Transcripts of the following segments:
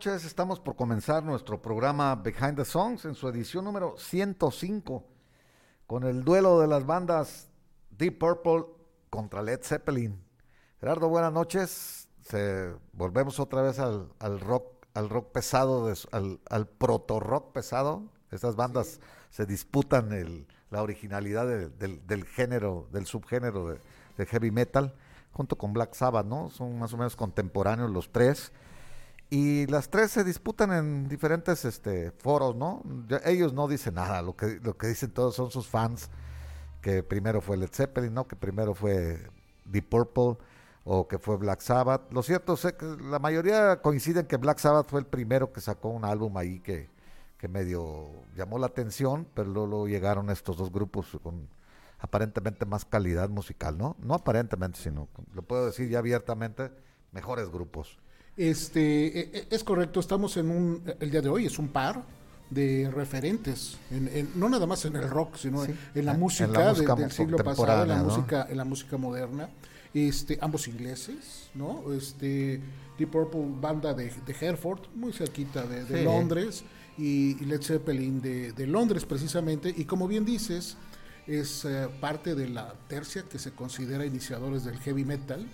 noches. Estamos por comenzar nuestro programa Behind the Songs en su edición número 105 con el duelo de las bandas Deep Purple contra Led Zeppelin. Gerardo, buenas noches. volvemos otra vez al, rock, al rock pesado, al, proto rock pesado. Estas bandas se disputan la originalidad del, género, del subgénero de heavy metal junto con Black Sabbath, ¿no? Son más o menos contemporáneos los tres. Y las tres se disputan en diferentes este, foros, ¿no? ellos no dicen nada, lo que, lo que dicen todos son sus fans, que primero fue Led Zeppelin, ¿no? Que primero fue Deep Purple o que fue Black Sabbath. Lo cierto es que la mayoría coinciden que Black Sabbath fue el primero que sacó un álbum ahí que, que medio llamó la atención, pero luego llegaron estos dos grupos con aparentemente más calidad musical, ¿no? No aparentemente, sino, lo puedo decir ya abiertamente, mejores grupos. Este, e, e, es correcto, estamos en un, el día de hoy es un par de referentes, en, no nada más en el rock, sino en, la música, del siglo pasado, en la música, en la música moderna. Este, ambos ingleses, ¿no? Este, Deep Purple, banda de, Hereford, muy cerquita de, Londres, y, Led Zeppelin de, de Londres precisamente, y como bien dices, es eh, parte de la tercia que se considera iniciadores del heavy metal,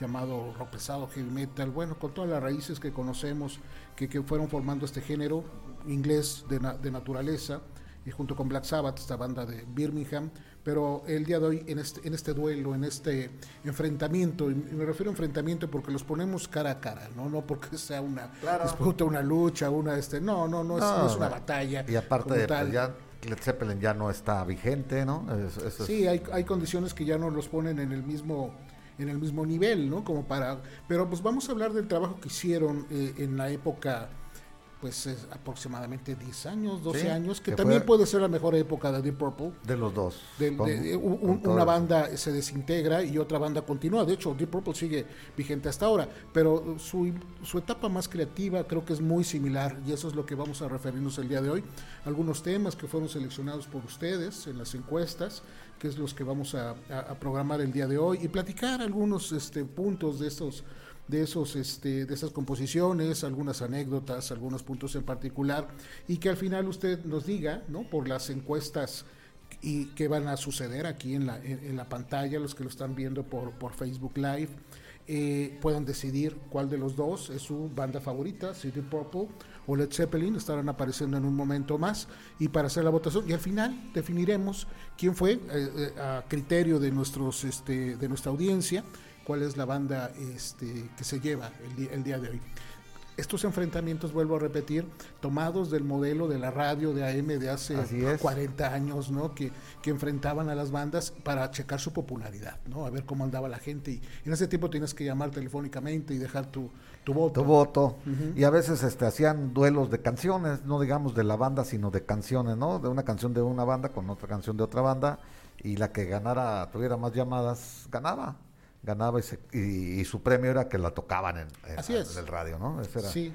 llamado rock pesado, heavy metal, bueno, con todas las raíces que conocemos que, que fueron formando este género inglés de, de, naturaleza, y junto con Black Sabbath, esta banda de Birmingham, pero el día de hoy en este, en este duelo, en este enfrentamiento, y me refiero a enfrentamiento porque los ponemos cara a cara, no, no porque sea una disputa, una lucha, una este, no, no, no, es, una batalla. Y aparte de pues, ya Led Zeppelin ya no está vigente, ¿no? sí, hay, hay condiciones que ya no los ponen en el mismo en el mismo nivel, ¿no? Como para, pero pues vamos a hablar del trabajo que hicieron eh, en la época pues es aproximadamente 10 años, 12 años, que, también puede ser la mejor época de Deep Purple. De los dos. una banda se desintegra y otra banda continúa. De hecho, Deep Purple sigue vigente hasta ahora, pero su, su etapa más creativa creo que es muy similar y eso es lo que vamos a referirnos el día de hoy. Algunos temas que fueron seleccionados por ustedes en las encuestas, que es los que vamos a, a programar el día de hoy y platicar algunos este, puntos de estos de, esos, este, de esas composiciones, algunas anécdotas, algunos puntos en particular, y que al final usted nos diga, ¿no? por las encuestas y que van a suceder aquí en la, en, la pantalla, los que lo están viendo por, por Facebook Live, eh, puedan decidir cuál de los dos es su banda favorita, City Purple o Led Zeppelin, estarán apareciendo en un momento más y para hacer la votación y al final definiremos quién fue eh, eh, a criterio de nuestros este, de nuestra audiencia cuál es la banda este, que se lleva el día, de hoy. Estos enfrentamientos, vuelvo a repetir, tomados del modelo de la radio de AM de hace 40 años, ¿no? Que, que, enfrentaban a las bandas para checar su popularidad, ¿no? A ver cómo andaba la gente. Y en ese tiempo tienes que llamar telefónicamente y dejar tu, tu voto. Tu voto. Y a veces este, hacían duelos de canciones, no digamos de la banda, sino de canciones, ¿no? De una canción de una banda con otra canción de otra banda. Y la que ganara, tuviera más llamadas, ganaba ganaba y, su premio era que la tocaban en, el radio, ¿no? Sí.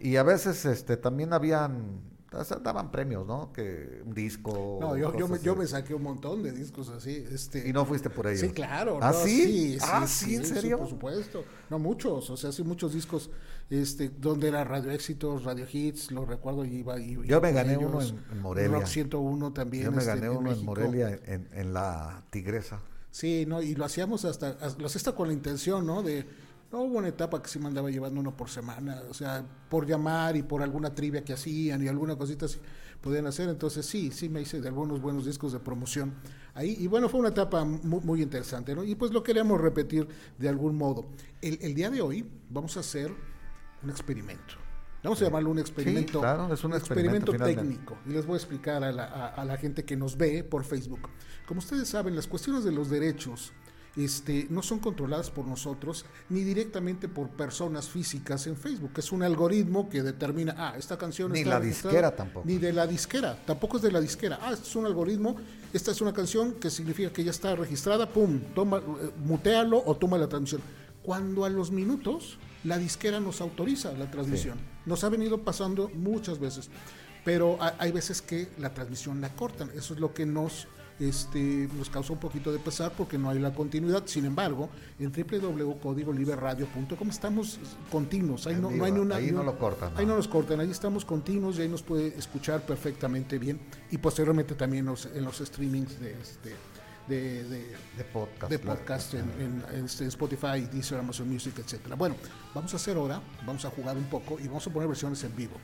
Y a veces este también habían daban premios, ¿no? Que un disco. No, yo, yo, me, yo, me, saqué un montón de discos así. Este... ¿Y no fuiste por ellos? Sí, claro. ¿Ah, sí? Sí, ¿Ah, sí, en serio? por supuesto. No, muchos. O sea, sí, muchos discos este, donde era Radio Éxitos, Radio Hits, lo recuerdo. Y iba, y, yo me gané uno en, Morelia. Rock 101 también. Yo me este, gané uno en, Morelia, en, en La Tigresa. Sí, no, y lo hacíamos hasta, lo hacía con la intención, ¿no? De, no hubo una etapa que sí me andaba llevando uno por semana, o sea, por llamar y por alguna trivia que hacían y alguna cosita así podían hacer, entonces sí, sí me hice de algunos buenos discos de promoción ahí, y bueno, fue una etapa muy, muy interesante, ¿no? Y pues lo queríamos repetir de algún modo. El día de hoy vamos a hacer un experimento. Vamos a llamarlo un experimento, claro, es un experimento, técnico. Y les voy a explicar a la, a, la, gente que nos ve por Facebook. Como ustedes saben, las cuestiones de los derechos este, no son controladas por nosotros ni directamente por personas físicas en Facebook. Es un algoritmo que determina, ah, esta canción ni está la disquera tampoco. Ni de la disquera, tampoco es de la disquera. Ah, este es un algoritmo, esta es una canción que significa que ya está registrada, pum, toma, eh, mutealo o toma la transmisión. Cuando a los minutos la disquera nos autoriza la transmisión. Nos ha venido pasando muchas veces, pero hay veces que la transmisión la cortan. Eso es lo que nos este, nos causa un poquito de pesar porque no hay la continuidad. Sin embargo, en www.codigoliberradio.com estamos continuos. Ahí no, hay una, ahí no lo cortan. Ahí no nos cortan, ahí estamos continuos y ahí nos puede escuchar perfectamente bien. Y posteriormente también en los streamings de este de, de, podcast, de podcast en, en, Spotify, Deezer, Amazon Music, etcétera. Bueno, vamos a hacer ahora, vamos a jugar un poco y vamos a poner versiones en vivo.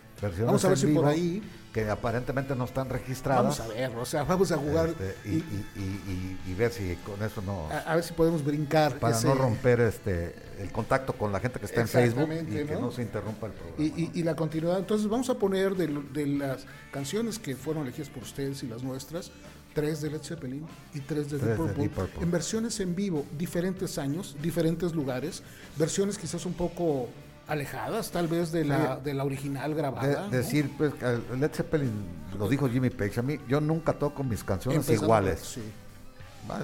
vamos a ver si por ahí que aparentemente no están registradas. Vamos a ver, o sea, vamos a jugar este, y, ver si con eso no. A, ver si podemos brincar. Para no romper este el contacto con la gente que está en Facebook y que no se interrumpa el programa. Y, la continuidad. Entonces, vamos a poner de, de las canciones que fueron elegidas por ustedes y las nuestras tres de Led Zeppelin y tres de, Deep Purple, en versiones en vivo, diferentes años, diferentes lugares, versiones quizás un poco alejadas tal vez de la, de la original grabada. Decir, pues, Led Zeppelin, lo dijo Jimmy Page, a mí yo nunca toco mis canciones iguales.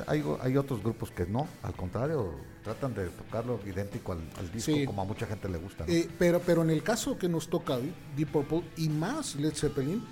Hay, hay, otros grupos que no, al contrario, tratan de tocarlo idéntico al, disco como a mucha gente le gusta. Eh, pero, pero en el caso que nos toca Deep Purple y más Led Zeppelin,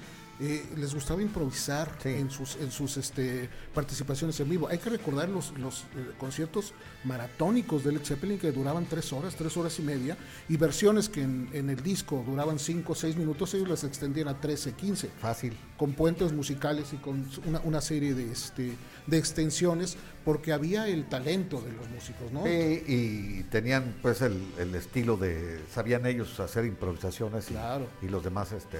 eh, les gustaba improvisar en sus, en sus este, participaciones en vivo. Hay que recordar los, los eh, conciertos maratónicos de Led Zeppelin que duraban tres horas, tres horas y media, y versiones que en, el disco duraban cinco o seis minutos, ellos las extendían a 13, 15. Fácil. Con puentes musicales y con una, una serie de, este, de extensiones, porque había el talento de los músicos, ¿no? y tenían pues el, el, estilo de, sabían ellos hacer improvisaciones y, y los demás este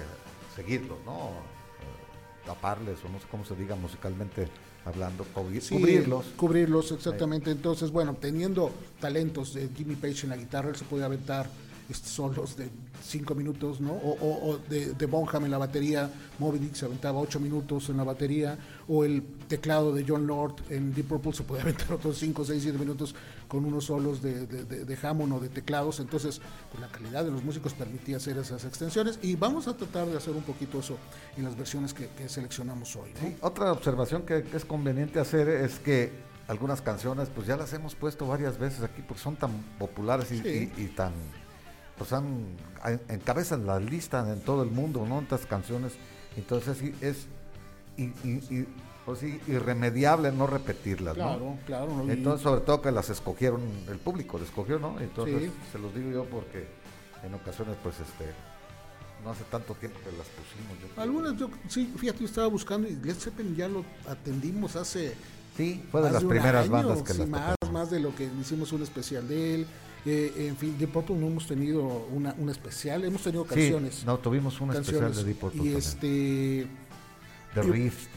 seguirlos, ¿no? Eh, taparles o no sé cómo se diga musicalmente hablando, cubrirlos. Cubrirlos, exactamente. Entonces, bueno, teniendo talentos de Jimmy Page en la guitarra, él se puede aventar solos de cinco minutos, ¿no? O, de, de, Bonham en la batería, Moby Dick se aventaba ocho minutos en la batería, o el teclado de John Lord en Deep Purple se puede aventar otros cinco, seis, siete minutos con unos solos de, de, Hammond o de teclados, entonces pues, la calidad de los músicos permitía hacer esas extensiones y vamos a tratar de hacer un poquito eso en las versiones que, seleccionamos hoy. otra observación que es conveniente hacer es que algunas canciones pues ya las hemos puesto varias veces aquí porque son tan populares y tan pues han, encabezan la lista en todo el mundo, ¿no? Estas canciones. Entonces es y, pues, irremediable no repetirlas, claro, Claro, Entonces, sobre todo que las escogieron, el público las escogió, ¿no? Entonces, se los digo yo porque en ocasiones, pues, este, no hace tanto tiempo que las pusimos. Algunas, yo, sí, fíjate, yo estaba buscando y Led Zeppelin ya lo atendimos hace... Sí, fue de las primeras bandas que sí, más, más de lo que hicimos un especial de él en fin, Deep Purple no hemos tenido una, una especial, hemos tenido canciones. no, tuvimos una especial de Deep Purple. Y este. The Rift.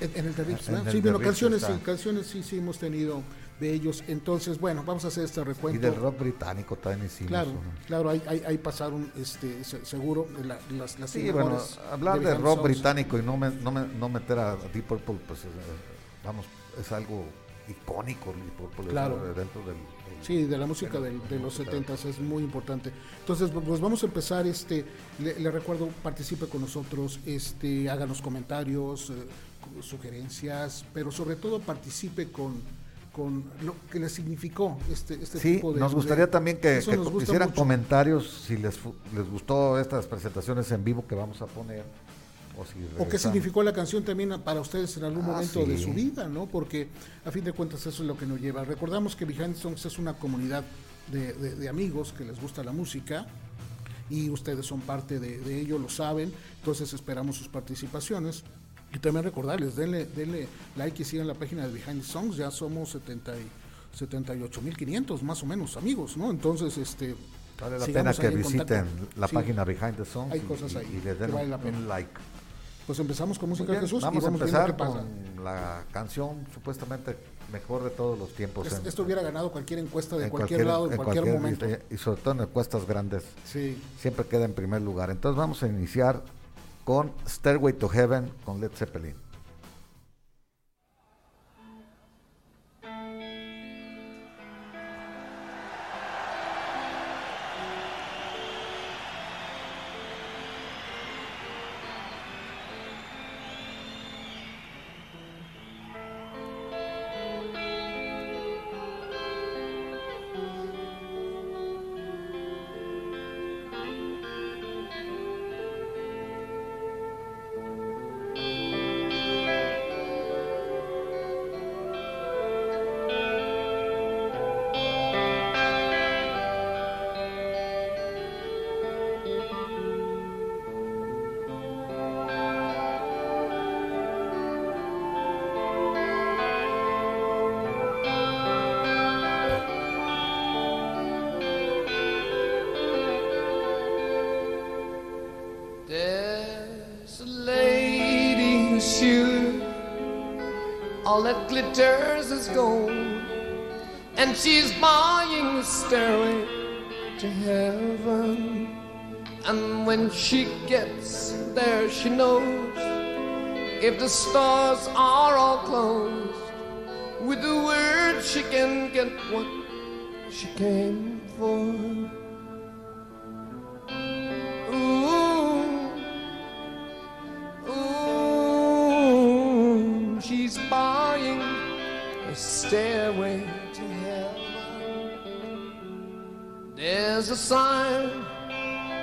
En, el The Rift, Sí, bueno, canciones, sí, canciones sí, sí hemos tenido de ellos. Entonces, bueno, vamos a hacer este recuento. Y del rock británico también hicimos. Claro, claro, ahí, ahí, pasaron este, seguro las, las Sí, bueno, hablar de, rock británico y no, me, no, me, no meter a Deep Purple, pues eh, vamos, es algo icónico claro. dentro del Sí, de la música de, los 70 es muy importante. Entonces, pues vamos a empezar, este, le, recuerdo, participe con nosotros, este, háganos comentarios, eh, sugerencias, pero sobre todo participe con, con lo que le significó este, este tipo de... nos gustaría también que, hicieran comentarios si les, les gustó estas presentaciones en vivo que vamos a poner o, qué significó la canción también para ustedes en algún ah, momento de su vida, ¿no? Porque a fin de cuentas eso es lo que nos lleva. Recordamos que Behind Songs es una comunidad de, amigos que les gusta la música y ustedes son parte de, ello, lo saben, entonces esperamos sus participaciones. Y también recordarles, denle, denle like y sigan la página de Behind Songs, ya somos 70 78.500 más o menos amigos, ¿no? Entonces, este... Vale la pena que visiten la página Behind the Songs hay cosas ahí, y, les den un like. Pues empezamos con música de Jesús. Vamos, a empezar con la canción supuestamente mejor de todos los tiempos. esto hubiera ganado cualquier encuesta de cualquier, lado, en, cualquier, momento. Y, sobre todo en encuestas grandes. Sí. Siempre queda en primer lugar. Entonces vamos a iniciar con Stairway to Heaven con Led Zeppelin. That is gold, and she's buying the stairway to heaven. And when she gets there, she knows if the stars are all closed, with the words she can get what she came for. Stairway to heaven. There's a sign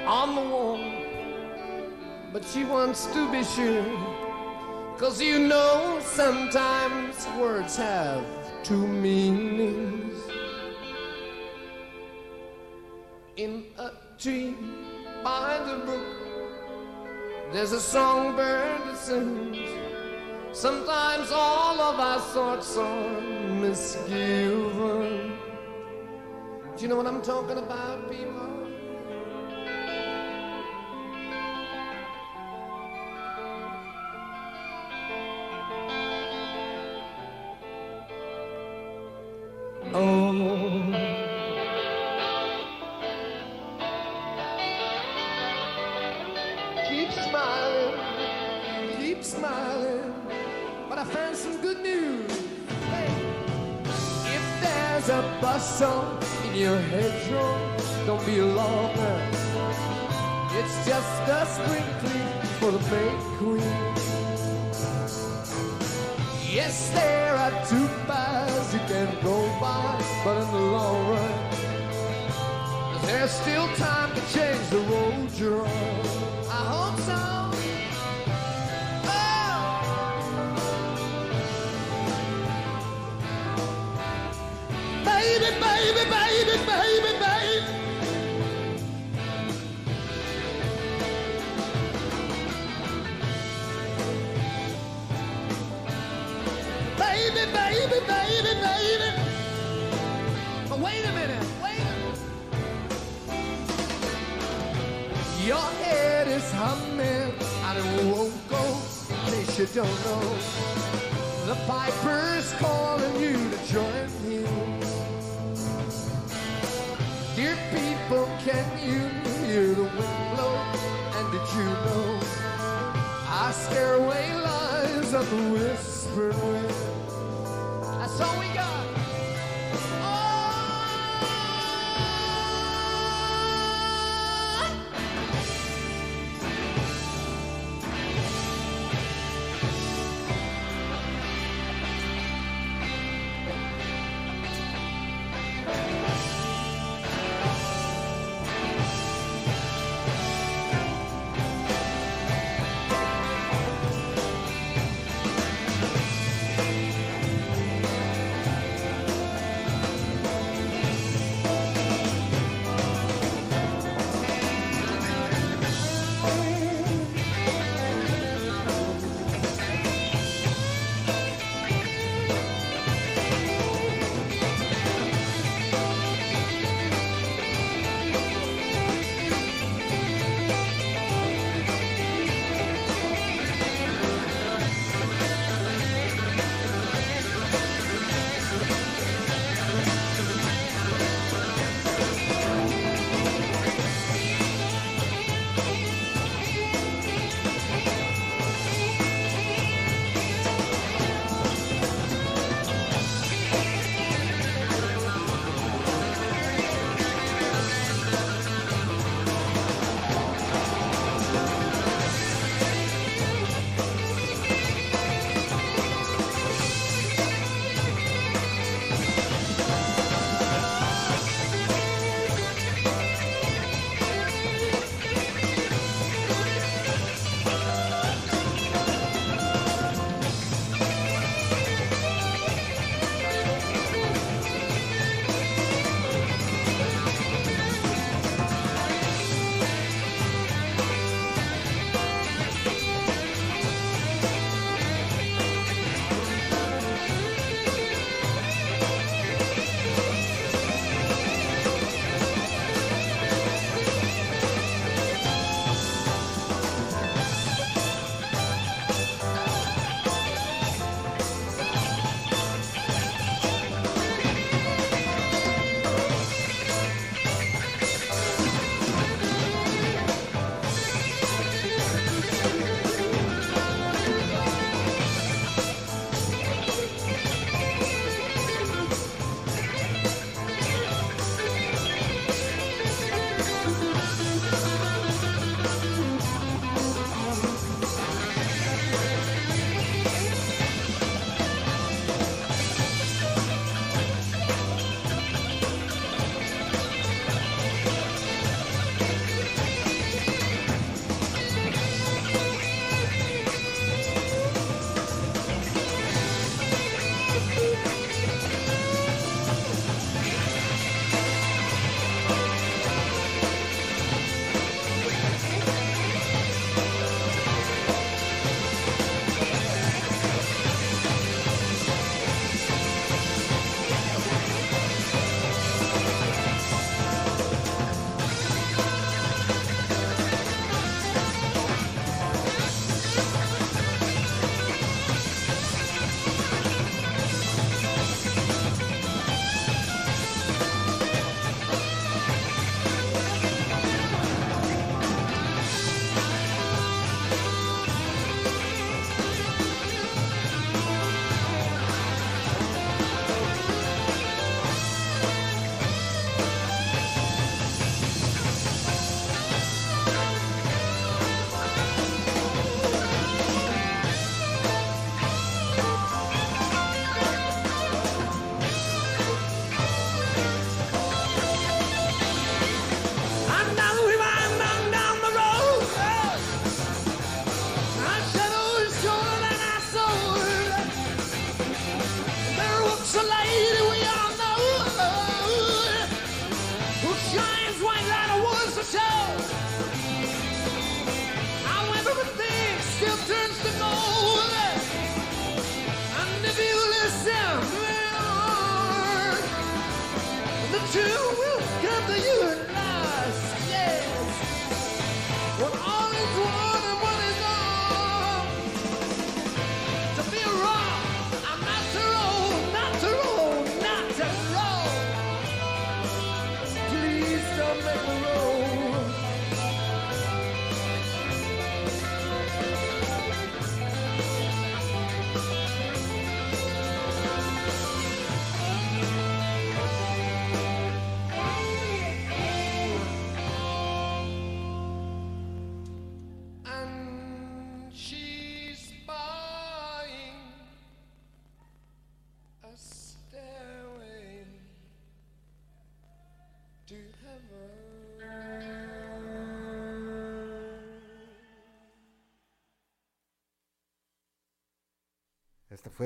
on the wall, but she wants to be sure. Cause you know sometimes words have two meanings. In a tree by the brook, there's a songbird that sings. Sometimes all of our thoughts are Do you know what I'm talking about, people? All we got.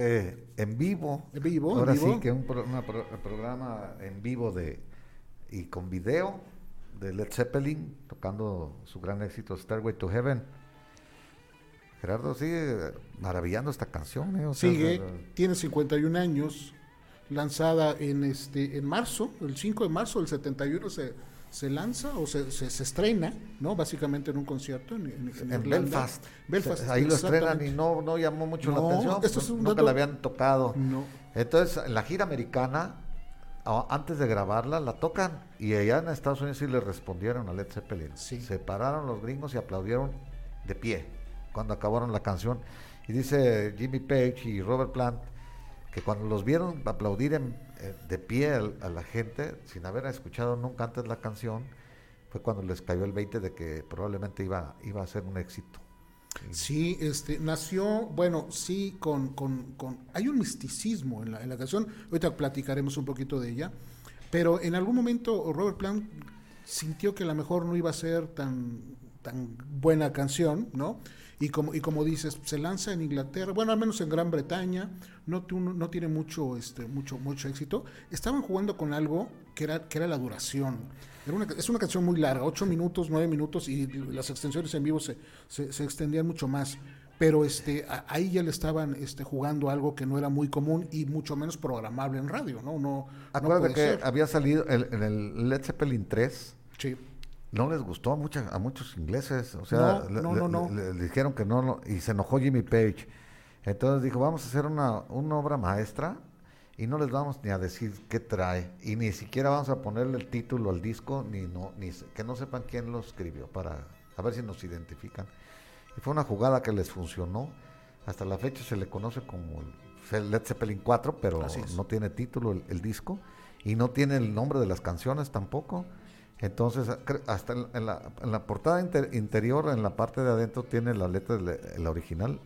Fue en vivo. En vivo. Ahora en vivo. sí que un pro- una pro- programa en vivo de y con video de Led Zeppelin tocando su gran éxito Stairway to Heaven. Gerardo sigue maravillando esta canción. ¿eh? O sea, Sigue, de- tiene 51 años, lanzada en este en marzo, el 5 de marzo del 71 se, se lanza o se, se, se estrena, ¿no? Básicamente en un concierto en, en- en en Irlanda. Belfast. Belfast, Ahí lo estrenan y no, no llamó mucho la No, atención. esto es un nunca dato- la habían tocado. No. Entonces, en la gira americana, antes de grabarla, la tocan y allá en Estados Unidos sí le respondieron a Led Zeppelin. Sí. Se pararon los gringos y aplaudieron de pie cuando acabaron la canción. Y dice Jimmy Page y Robert Plant cuando los vieron aplaudir eh, de pie a, la gente, sin haber escuchado nunca antes la canción, fue cuando les cayó el 20 de que probablemente iba, iba a ser un éxito. Sí, este, nació, bueno, sí, con, con, con- hay un misticismo en la, en la canción, ahorita platicaremos un poquito de ella, pero en algún momento Robert Plant sintió que a lo mejor no iba a ser tan, tan buena canción, ¿no? Y como, y como dices, se lanza en Inglaterra, bueno, al menos en Gran Bretaña, no, no tiene mucho, este, mucho, mucho éxito. Estaban jugando con algo que era, que era la duración. Era una, es una canción muy larga, 8 minutos, 9 minutos, y las extensiones en vivo se, se, se extendían mucho más. Pero este, ahí ya le estaban este, jugando algo que no era muy común y mucho menos programable en radio, ¿no? no, no Acuérdate puede que ser. había salido el- el Led Zeppelin 3. Sí. No les gustó a, mucha- a muchos ingleses, o sea, No, le, no, le- no, no. le- le dijeron que no, y se enojó Jimmy Page. Entonces dijo, vamos a hacer una, una obra maestra y no les vamos ni a decir qué trae, y ni siquiera vamos a ponerle el título al disco, ni no, ni que no sepan quién lo escribió, para a ver si nos identifican. Y fue una jugada que les funcionó. Hasta la fecha se le conoce como el Led Zeppelin 4, pero no tiene título el, el disco y no tiene el nombre de las canciones tampoco. Entonces, hasta en la, en la portada inter- interior, en la parte de adentro, tiene la letra de la- original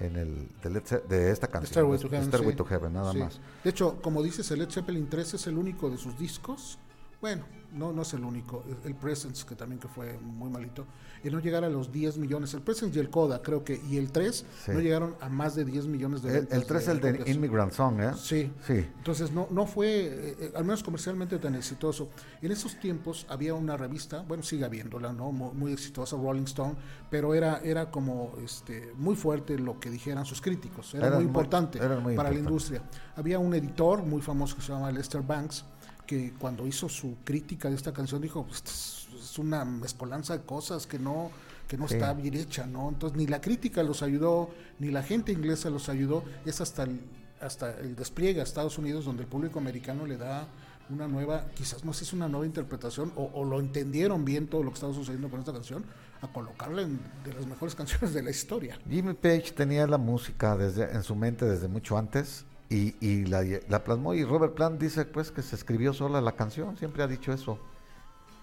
en el de, Led Ze- de esta canción. Stairway to de Heaven. Sí. to Heaven, nada Sí. más. De hecho, como dices, el Led Zeppelin 3 es el único de sus discos. Bueno, no, no es el único. El- El Presence, que también que fue muy malito. Y no llegar a los 10 millones. El Presence y el Coda, creo que. Y el 3 Sí. no llegaron a más de 10 millones de El, ventas el 3 es el de. Immigrant Song, ¿eh? Sí. Sí. Entonces no, no fue, eh, eh, al menos comercialmente, tan exitoso. En esos tiempos había una revista, bueno, sigue habiéndola, ¿no? Muy, muy exitosa, Rolling Stone, pero era, era como este, muy fuerte lo que dijeran sus críticos. Era muy muy- importante muy para la industria. Había un editor muy famoso que se llama Lester Banks, que cuando hizo su crítica de esta canción dijo, "Pues, "Esto es, es una mezcolanza de cosas que no que no Sí. está bien hecha, ¿no? Entonces ni la crítica los ayudó, ni la gente inglesa los ayudó, es hasta el, hasta el despliegue a Estados Unidos donde el público americano le da una nueva, quizás no sé si es una nueva interpretación o, o lo entendieron bien todo lo que estaba sucediendo con esta canción, a colocarla en de las mejores canciones de la historia. Jimmy Page tenía la música desde en su mente desde mucho antes y, y la, la plasmó y Robert Plant dice pues que se escribió sola la canción, siempre ha dicho eso.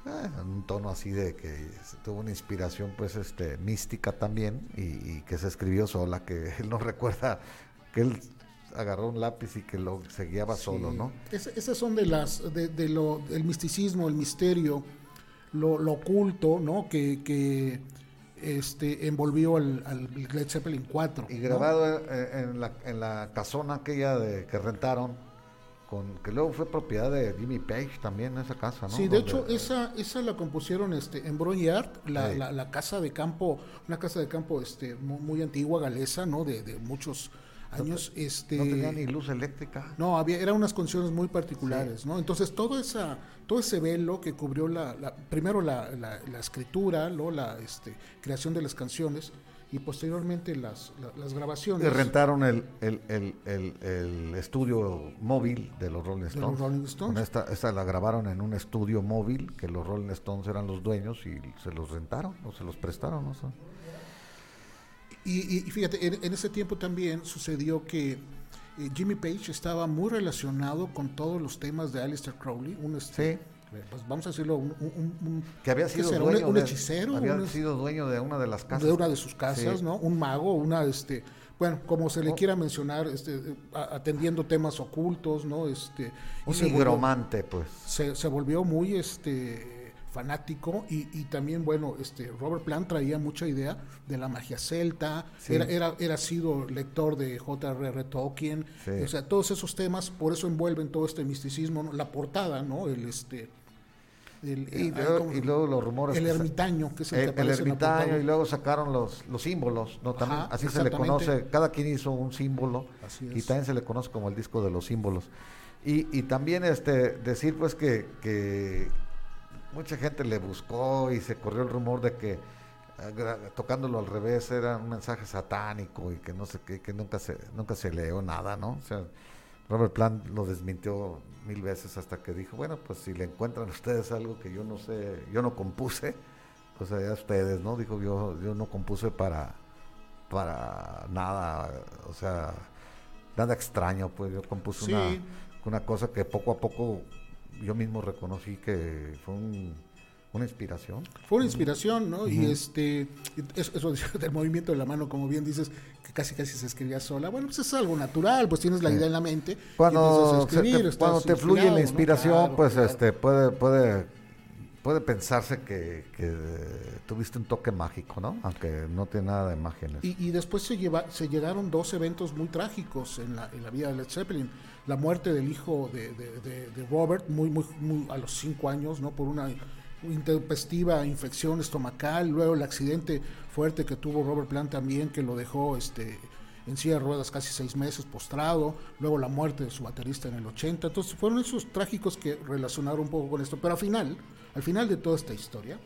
Eh, en un tono así de que tuvo una inspiración pues este mística también y, y que se escribió sola, que él no recuerda que él agarró un lápiz y que lo se guiaba solo, Sí. ¿no? Es- esas son de las de, de lo el misticismo, el misterio, lo, lo oculto, ¿no? Que, que este envolvió al, al Led Zeppelin 4. Y grabado eh, en, la, en la casona aquella de, que rentaron, con que luego fue propiedad de Jimmy Page también esa casa, ¿no? Sí, de Donde- hecho, esa, esa la compusieron este, en Bronyard, la, la, la casa de campo, una casa de campo este, mu- muy, antigua, galesa, ¿no? De, de muchos años. No, este, no tenía ni luz eléctrica. No, había, eran unas condiciones muy particulares, sí. ¿no? Entonces todo esa, todo ese velo que cubrió la, la primero la, la, la, escritura, ¿no? la este, creación de las canciones y posteriormente las, las grabaciones. Y rentaron el, el, el, el, estudio móvil de los Rolling Stones. De los Rolling Stones. Con esta, esta la grabaron en un estudio móvil que los Rolling Stones eran los dueños y se los rentaron o se los prestaron, no sé. Y, y, fíjate, en, en, ese tiempo también sucedió que eh, Jimmy Page estaba muy relacionado con todos los temas de Aleister Crowley, un este, sí. pues vamos a decirlo, un, un, un que había sido será? dueño un, de, hechicero, había sido dueño de una de las casas, de una de sus casas, Sí. ¿no? Un mago, una este, bueno, como se le quiera mencionar, este, atendiendo temas ocultos, ¿no? Este, un nigromante, pues. se, se volvió muy este fanático y, y también bueno este Robert Plant traía mucha idea de la magia celta Sí. era, era era sido lector de J.R.R. Tolkien Sí. o sea todos esos temas por eso envuelven todo este misticismo ¿no? la portada no el este el, Y eh, luego, ¿cómo? y luego los rumores. el que ermitaño que es el, que el, el la portada. ermitaño y luego sacaron los, los símbolos, ¿no? También, Ajá, así se le conoce, cada quien hizo un símbolo Así y también se le conoce como el disco de los símbolos. Y, y también este decir pues que, que mucha gente le buscó y se corrió el rumor de que gra- tocándolo al revés era un mensaje satánico y que no sé qué, que nunca se, nunca se leó nada, ¿no? O sea, Robert Plant lo desmintió mil veces hasta que dijo, bueno, pues si le encuentran ustedes algo que yo no sé, yo no compuse, pues allá ustedes, ¿no? Dijo, yo, yo no compuse para, para nada, o sea, nada extraño, pues yo compuse Sí. una, una cosa que poco a poco yo mismo reconocí que fue un- una inspiración. Fue una inspiración, ¿no? Y este, es- eso del movimiento de la mano, como bien dices, que casi casi se escribía sola. Bueno, pues es algo natural, pues tienes la idea en la mente. y Cuando, a se escribir, te, cuando te fluye la ¿no? inspiración, Claro, pues claro. este puede puede puede pensarse que, que tuviste un toque mágico, ¿no? Aunque no tiene nada de magia en eso. Y, después se, lleva, se llegaron dos eventos muy trágicos en la, en la vida de Led Zeppelin. La muerte del hijo de- de Robert, muy, muy, muy a los cinco años, ¿no? Por una intempestiva infección estomacal. Luego el accidente fuerte que tuvo Robert Plant también, que lo dejó este, en silla de ruedas casi seis meses postrado. Luego la muerte de su baterista en el 80. Entonces fueron esos trágicos que relacionaron un poco con esto. Pero al final, al final de toda esta historia,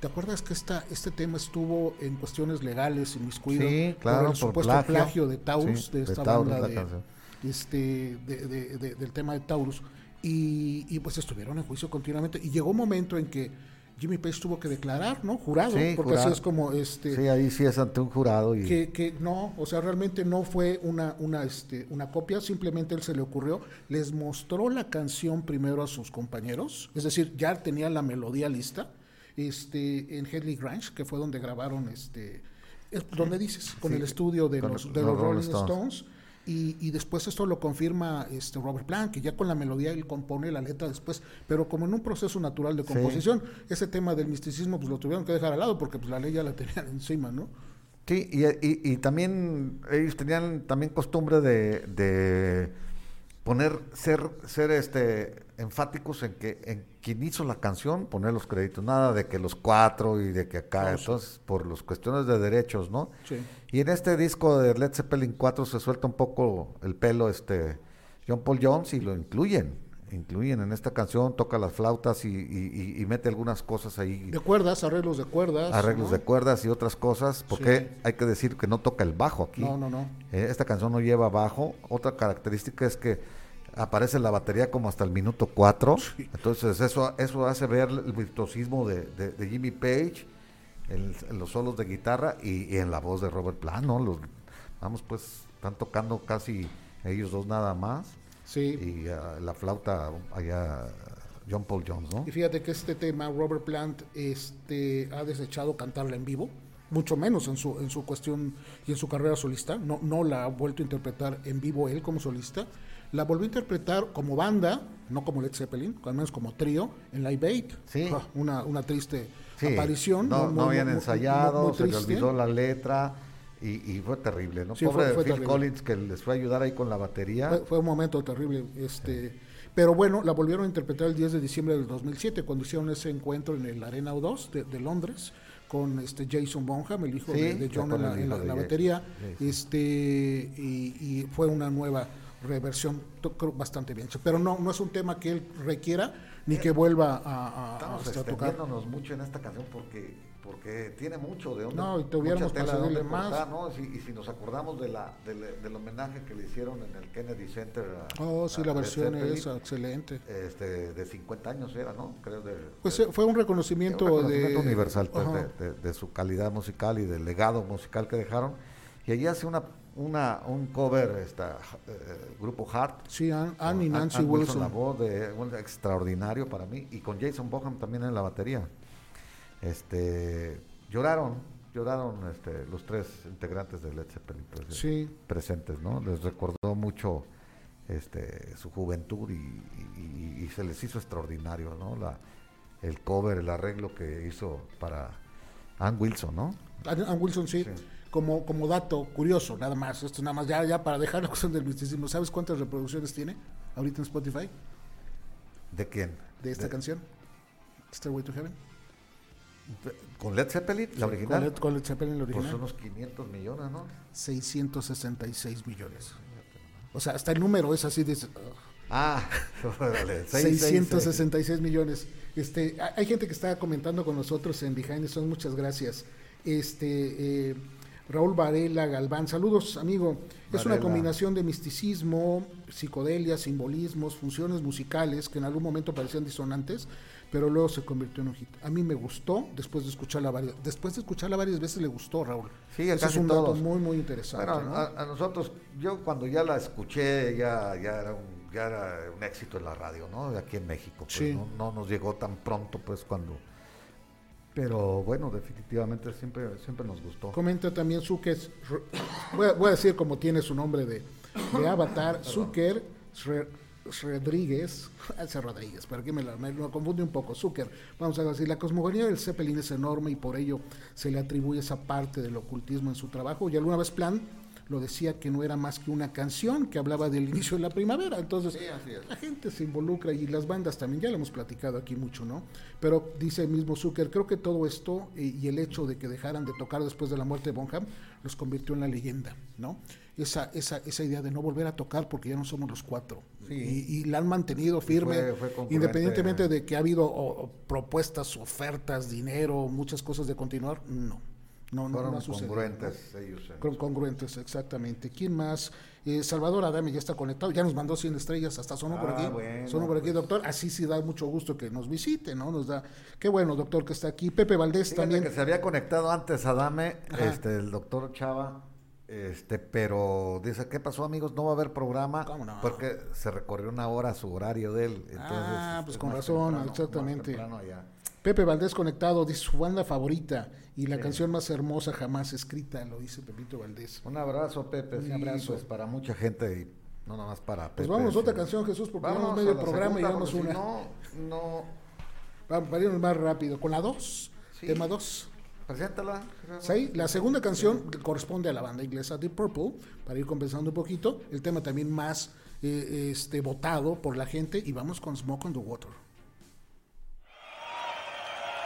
¿Te acuerdas que esta, este tema estuvo en cuestiones legales inmiscuido Sí, claro, por el supuesto plagio. plagio, de Taurus, Sí, de de esta Taurus, banda de, este, de- de- de- del tema de Taurus? Y, y, pues estuvieron en juicio continuamente. Y llegó un momento en que Jimmy Page tuvo que declarar, ¿no? Jurado, Sí, porque jurado. así es como este Sí, ahí sí es ante un jurado y que, que no, o sea, realmente no fue una, una, este, una copia, simplemente él se le ocurrió, les mostró la canción primero a sus compañeros, es decir, ya tenían la melodía lista, este, en Headley Grange, que fue donde grabaron, este, es donde dices, con Sí, el estudio de los, de los Rolling Rolling Stones. Stones. Y, y después esto lo confirma este Robert Plant, que ya con la melodía él compone la letra después, pero como en un proceso natural de Sí. composición. Ese tema del misticismo pues lo tuvieron que dejar al lado porque pues la ley ya la tenían encima, ¿no? Sí, y, y- y también ellos tenían también costumbre de, de poner, ser, ser este enfáticos en que en quien hizo la canción, poner los créditos, nada de que los cuatro y de que acá, No, sí. entonces, por las cuestiones de derechos, ¿no? Sí. Y en este disco de Led Zeppelin 4 se suelta un poco el pelo este John Paul Jones y lo incluyen, incluyen en esta canción, toca las flautas y, y- y- y mete algunas cosas ahí De cuerdas, arreglos de cuerdas. arreglos ¿no? de cuerdas y otras cosas, porque Sí. hay que decir que no toca el bajo aquí. No, no, no. Eh, esta canción no lleva bajo. Otra característica es que aparece la batería como hasta el minuto 4. Entonces eso, eso hace ver el virtuosismo de, de- de Jimmy Page en, en los solos de guitarra y, y en la voz de Robert Plant, ¿no? Los, vamos, pues están tocando casi ellos dos nada más. Sí. Y ah, la flauta allá John Paul Jones, ¿no? Y fíjate que este tema Robert Plant este, ha desechado cantarla en vivo, mucho menos en su, en su cuestión y en su carrera solista. No, no la ha vuelto a interpretar en vivo él como solista. La volvió a interpretar como banda, no como Led Zeppelin, al menos como trío, en Live Aid. Sí. Ah, Una, una triste Sí, aparición. No, muy- no habían muy- ensayado, muy se le olvidó la letra y, y fue terrible, ¿no? Sí, Pobre fue- fue Phil terrible. Collins que les fue a ayudar ahí con la batería. Fue, fue un momento terrible. Este, Pero bueno, la volvieron a interpretar el 10 de diciembre del 2007, cuando hicieron ese encuentro en el Arena O2 de, de Londres, con este Jason Bonham, el hijo Sí, de, John en la, en batería. Este, y, y fue una nueva reversión creo, bastante bien hecha. Pero no, no es un tema que él requiera ni que vuelva a, a- Estamos a extendiéndonos mucho en esta canción porque porque tiene mucho de donde No, y tuviéramos dónde más. cortar, ¿no? Si- y si nos acordamos de la, del, del homenaje que le hicieron en el Kennedy Center a, Oh, sí, la versión esa, excelente. este, de 50 años era, ¿no? Creo de, Pues de- eh, fue un un reconocimiento, de universal pues, de- de su calidad musical y del legado musical que dejaron. Y allí hace una, una un cover, esta, eh, grupo Hart, Sí, Ann, Ann y Nancy Ann Wilson. la voz de un extraordinario para mí y con Jason Boham también en la batería. Este lloraron, lloraron este, los tres integrantes de Led Zeppelin pues, Sí. presentes, ¿no? Les recordó mucho este su juventud y, y- y se les hizo extraordinario, ¿no? La, el cover, el arreglo que hizo para Ann Wilson, ¿no? Ann Wilson, sí. Sí. Como, como dato curioso, nada más. Esto nada más, ya, ya para dejar la cuestión del misticismo. ¿Sabes cuántas reproducciones tiene ahorita en Spotify ¿De quién? de esta canción? Stairway to Heaven. ¿Con Led Zeppelin, la original? Con Led, con Led Zeppelin, la Pues original. unos 500 millones, ¿no? 666 millones. O sea, hasta el número es así de Ah, órale, seis, seis, seis. 666 millones. Este, hay- gente que está comentando con nosotros en Behind the Scenes, muchas gracias. Este, eh, Raúl Varela Galván, saludos amigo. Es una combinación de misticismo, psicodelia, simbolismos, funciones musicales que en algún momento parecían disonantes, pero luego se convirtió en un hit. A mí me gustó después de escucharla varias, después de escucharla varias veces le gustó Raúl. Sí, Ese es un dato todos. muy muy interesante. Bueno, ¿no? a, a nosotros, yo cuando ya la escuché, ya, ya, era un, ya era un éxito en la radio, ¿no? Aquí en México. Pues, Sí. no, no nos llegó tan pronto, pues, cuando... Pero bueno, definitivamente siempre, siempre nos gustó. Comenta también Zucker, voy a, voy a decir como tiene su nombre de, de avatar, Zucker Rodríguez, ese Rodríguez, pero aquí me lo, me lo confunde un poco, Zucker, vamos a decir, la cosmogonía del Zeppelin es enorme y por ello se le atribuye esa parte del ocultismo en su trabajo, y alguna vez Plan lo decía que no era más que una canción que hablaba del inicio de la primavera, entonces la gente se involucra y las bandas también, ya lo hemos platicado aquí mucho, ¿no? Pero dice el mismo Zucker, creo que todo esto eh, y el hecho de que dejaran de tocar después de la muerte de Bonham los convirtió en la leyenda, ¿no? Esa, esa, esa idea de no volver a tocar porque ya no somos los cuatro. Sí. Y, y la han mantenido firme, fue- fue concurrente. independientemente de que ha habido o- o propuestas, ofertas, dinero, muchas cosas de continuar, no. No, no, Fueron no ha sucedido, congruentes ellos. con- congruentes, exactamente. ¿Quién más? Eh, Salvador Adame ya está conectado, ya nos mandó 100 estrellas, hasta sonó por aquí. bueno, sonó por aquí, pues. doctor. Así sí da mucho gusto que nos visite, ¿no? Nos da. Qué bueno, doctor, que está aquí. Pepe Valdés Fíjate también. que se había conectado antes Adame, Ajá. este, el doctor Chava, este, pero dice, ¿qué pasó amigos? No va a haber programa ¿Cómo no? porque se recorrió una hora su horario de él. Entonces, Ah, pues es con razón, temprano, exactamente. Pepe Valdés conectado, dice su banda favorita y la canción más hermosa jamás escrita, lo dice Pepito Valdés. Un abrazo, Pepe. Un sí, abrazo. pues, para mucha gente y no nada más para Pepe. Pues vamos a otra canción, Jesús, porque llevamos medio programa y llevamos una. si no, no. Vamos, para irnos más rápido. Con la 2, Sí. tema 2. Preséntala. Sí, la segunda canción corresponde a la banda inglesa Deep Purple, para ir compensando un poquito. El tema también más eh, este, votado por la gente. Y vamos con Smoke on the Water.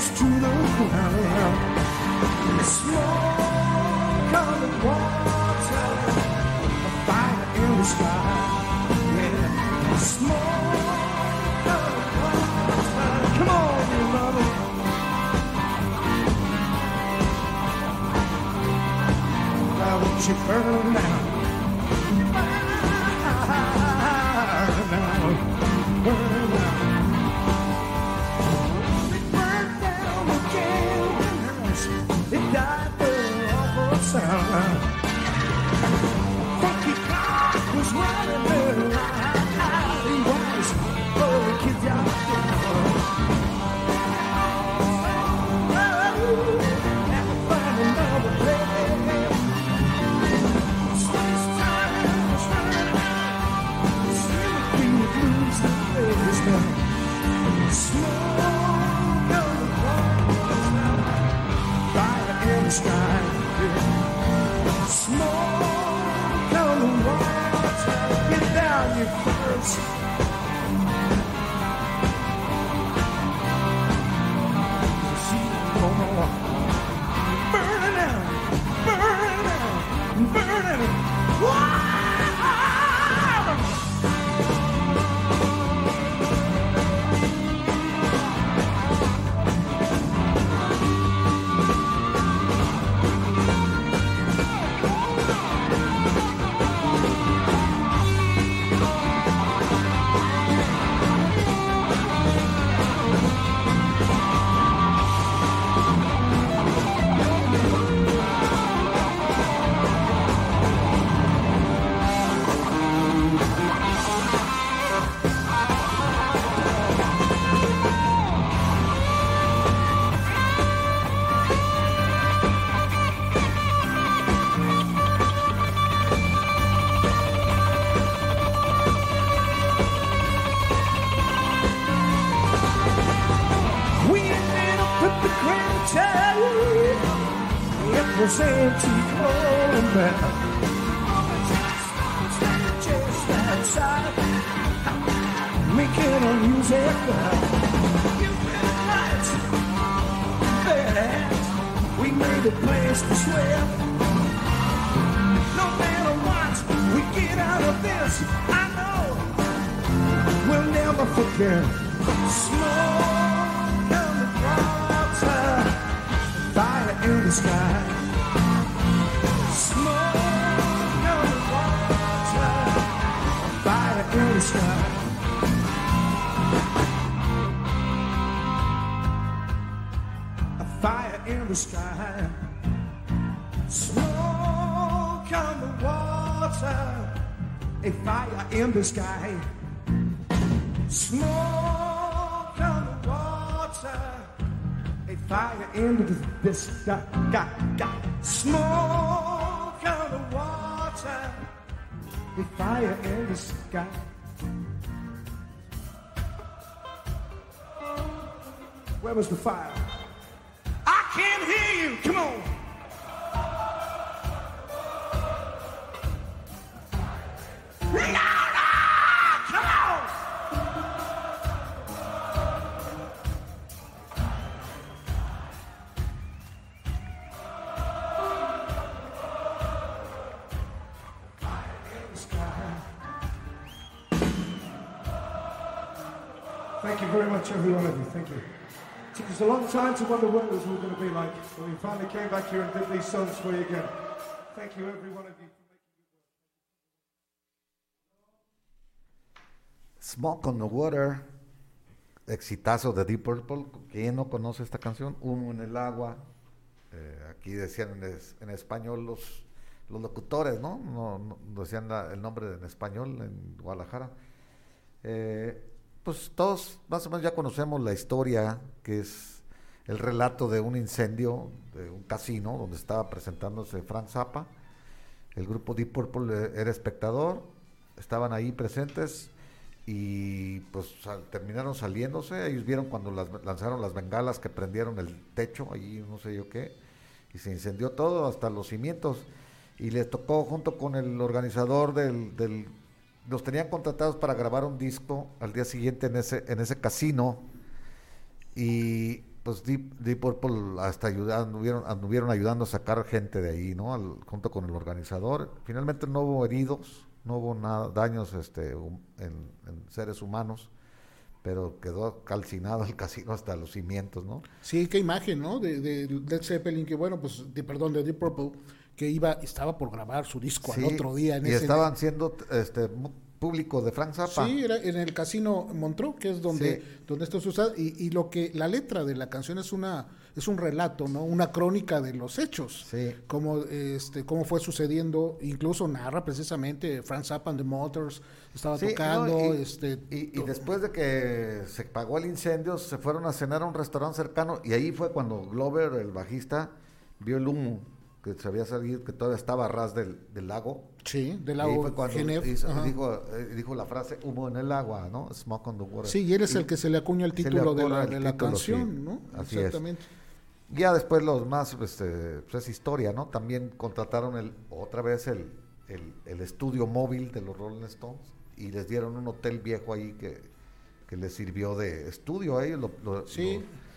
close to the ground. Smoke on the water, a fire in the sky. Yeah, smoke on the water. Come on, you mother. Why won't you burn now? Smoke on the water, down your first. The sky. Smoke the water, fire in the sky. A fire in the sky. Smoke on the water, a fire in the sky. Smoke on the water, fire in the this sky. Got, got. Smoke on the water, a fire in the sky. Where was the fire? I can't hear you. Come on. No, Thank you. It took us a long time to wonder what it was going to be like, we finally came back here and did these songs for you again. Thank you, you. Smoke on the Water, exitazo de Deep Purple. ¿Quién no conoce esta canción? Humo en el agua. Eh, aquí decían en, es- en español los, los locutores, ¿no? No, decían el nombre en español en Guadalajara. Eh, pues todos más o menos ya conocemos la historia, que es el relato de un incendio de un casino donde estaba presentándose Frank Zappa. El grupo Deep Purple era espectador, estaban ahí presentes y pues terminaron saliéndose. Ellos vieron cuando las, lanzaron las bengalas que prendieron el techo, ahí no sé yo qué, y se incendió todo hasta los cimientos. Y les tocó junto con el organizador del, del los tenían contratados para grabar un disco al día siguiente en ese, en ese casino y pues Deep, Deep Purple hasta ayudaron, anduvieron, anduvieron ayudando a sacar gente de ahí, ¿no? Junto con el organizador. Finalmente no hubo heridos, no hubo nada, daños este, en, seres humanos, pero quedó calcinado el casino hasta los cimientos, ¿no? Sí, qué imagen, ¿no? De, de Led Zeppelin, que bueno, pues, de, perdón, de Deep Purple, que iba, estaba por grabar su disco Sí, al otro día. En y ese- estaban siendo este público de Frank Zappa. Sí, era en el casino Montreux, que es donde, Sí. donde esto sucede, y, y lo que la letra de la canción es una es un relato, ¿no? Una crónica de los hechos. Sí. Cómo, este, cómo fue sucediendo, incluso narra precisamente Frank Zappa and the Motors, estaba Sí, tocando, no, y, este y- después de que se pagó el incendio, se fueron a cenar a un restaurante cercano y ahí fue cuando Glover, el bajista, vio el humo que se había salido, que todavía estaba a ras del, del lago. sí, del lago ajá. dijo, eh, dijo la frase humo en el agua, ¿no? Smoke on the water. Sí, y él es Y el que se le acuña el título de la, canción, sí. ¿no? Así es. Exactamente. Ya después los más, este, pues es historia, ¿no? También contrataron el, otra vez el, el, el estudio móvil de los Rolling Stones y les dieron un hotel viejo ahí que, que les sirvió de estudio a ellos. Lo, lo- Sí. lo-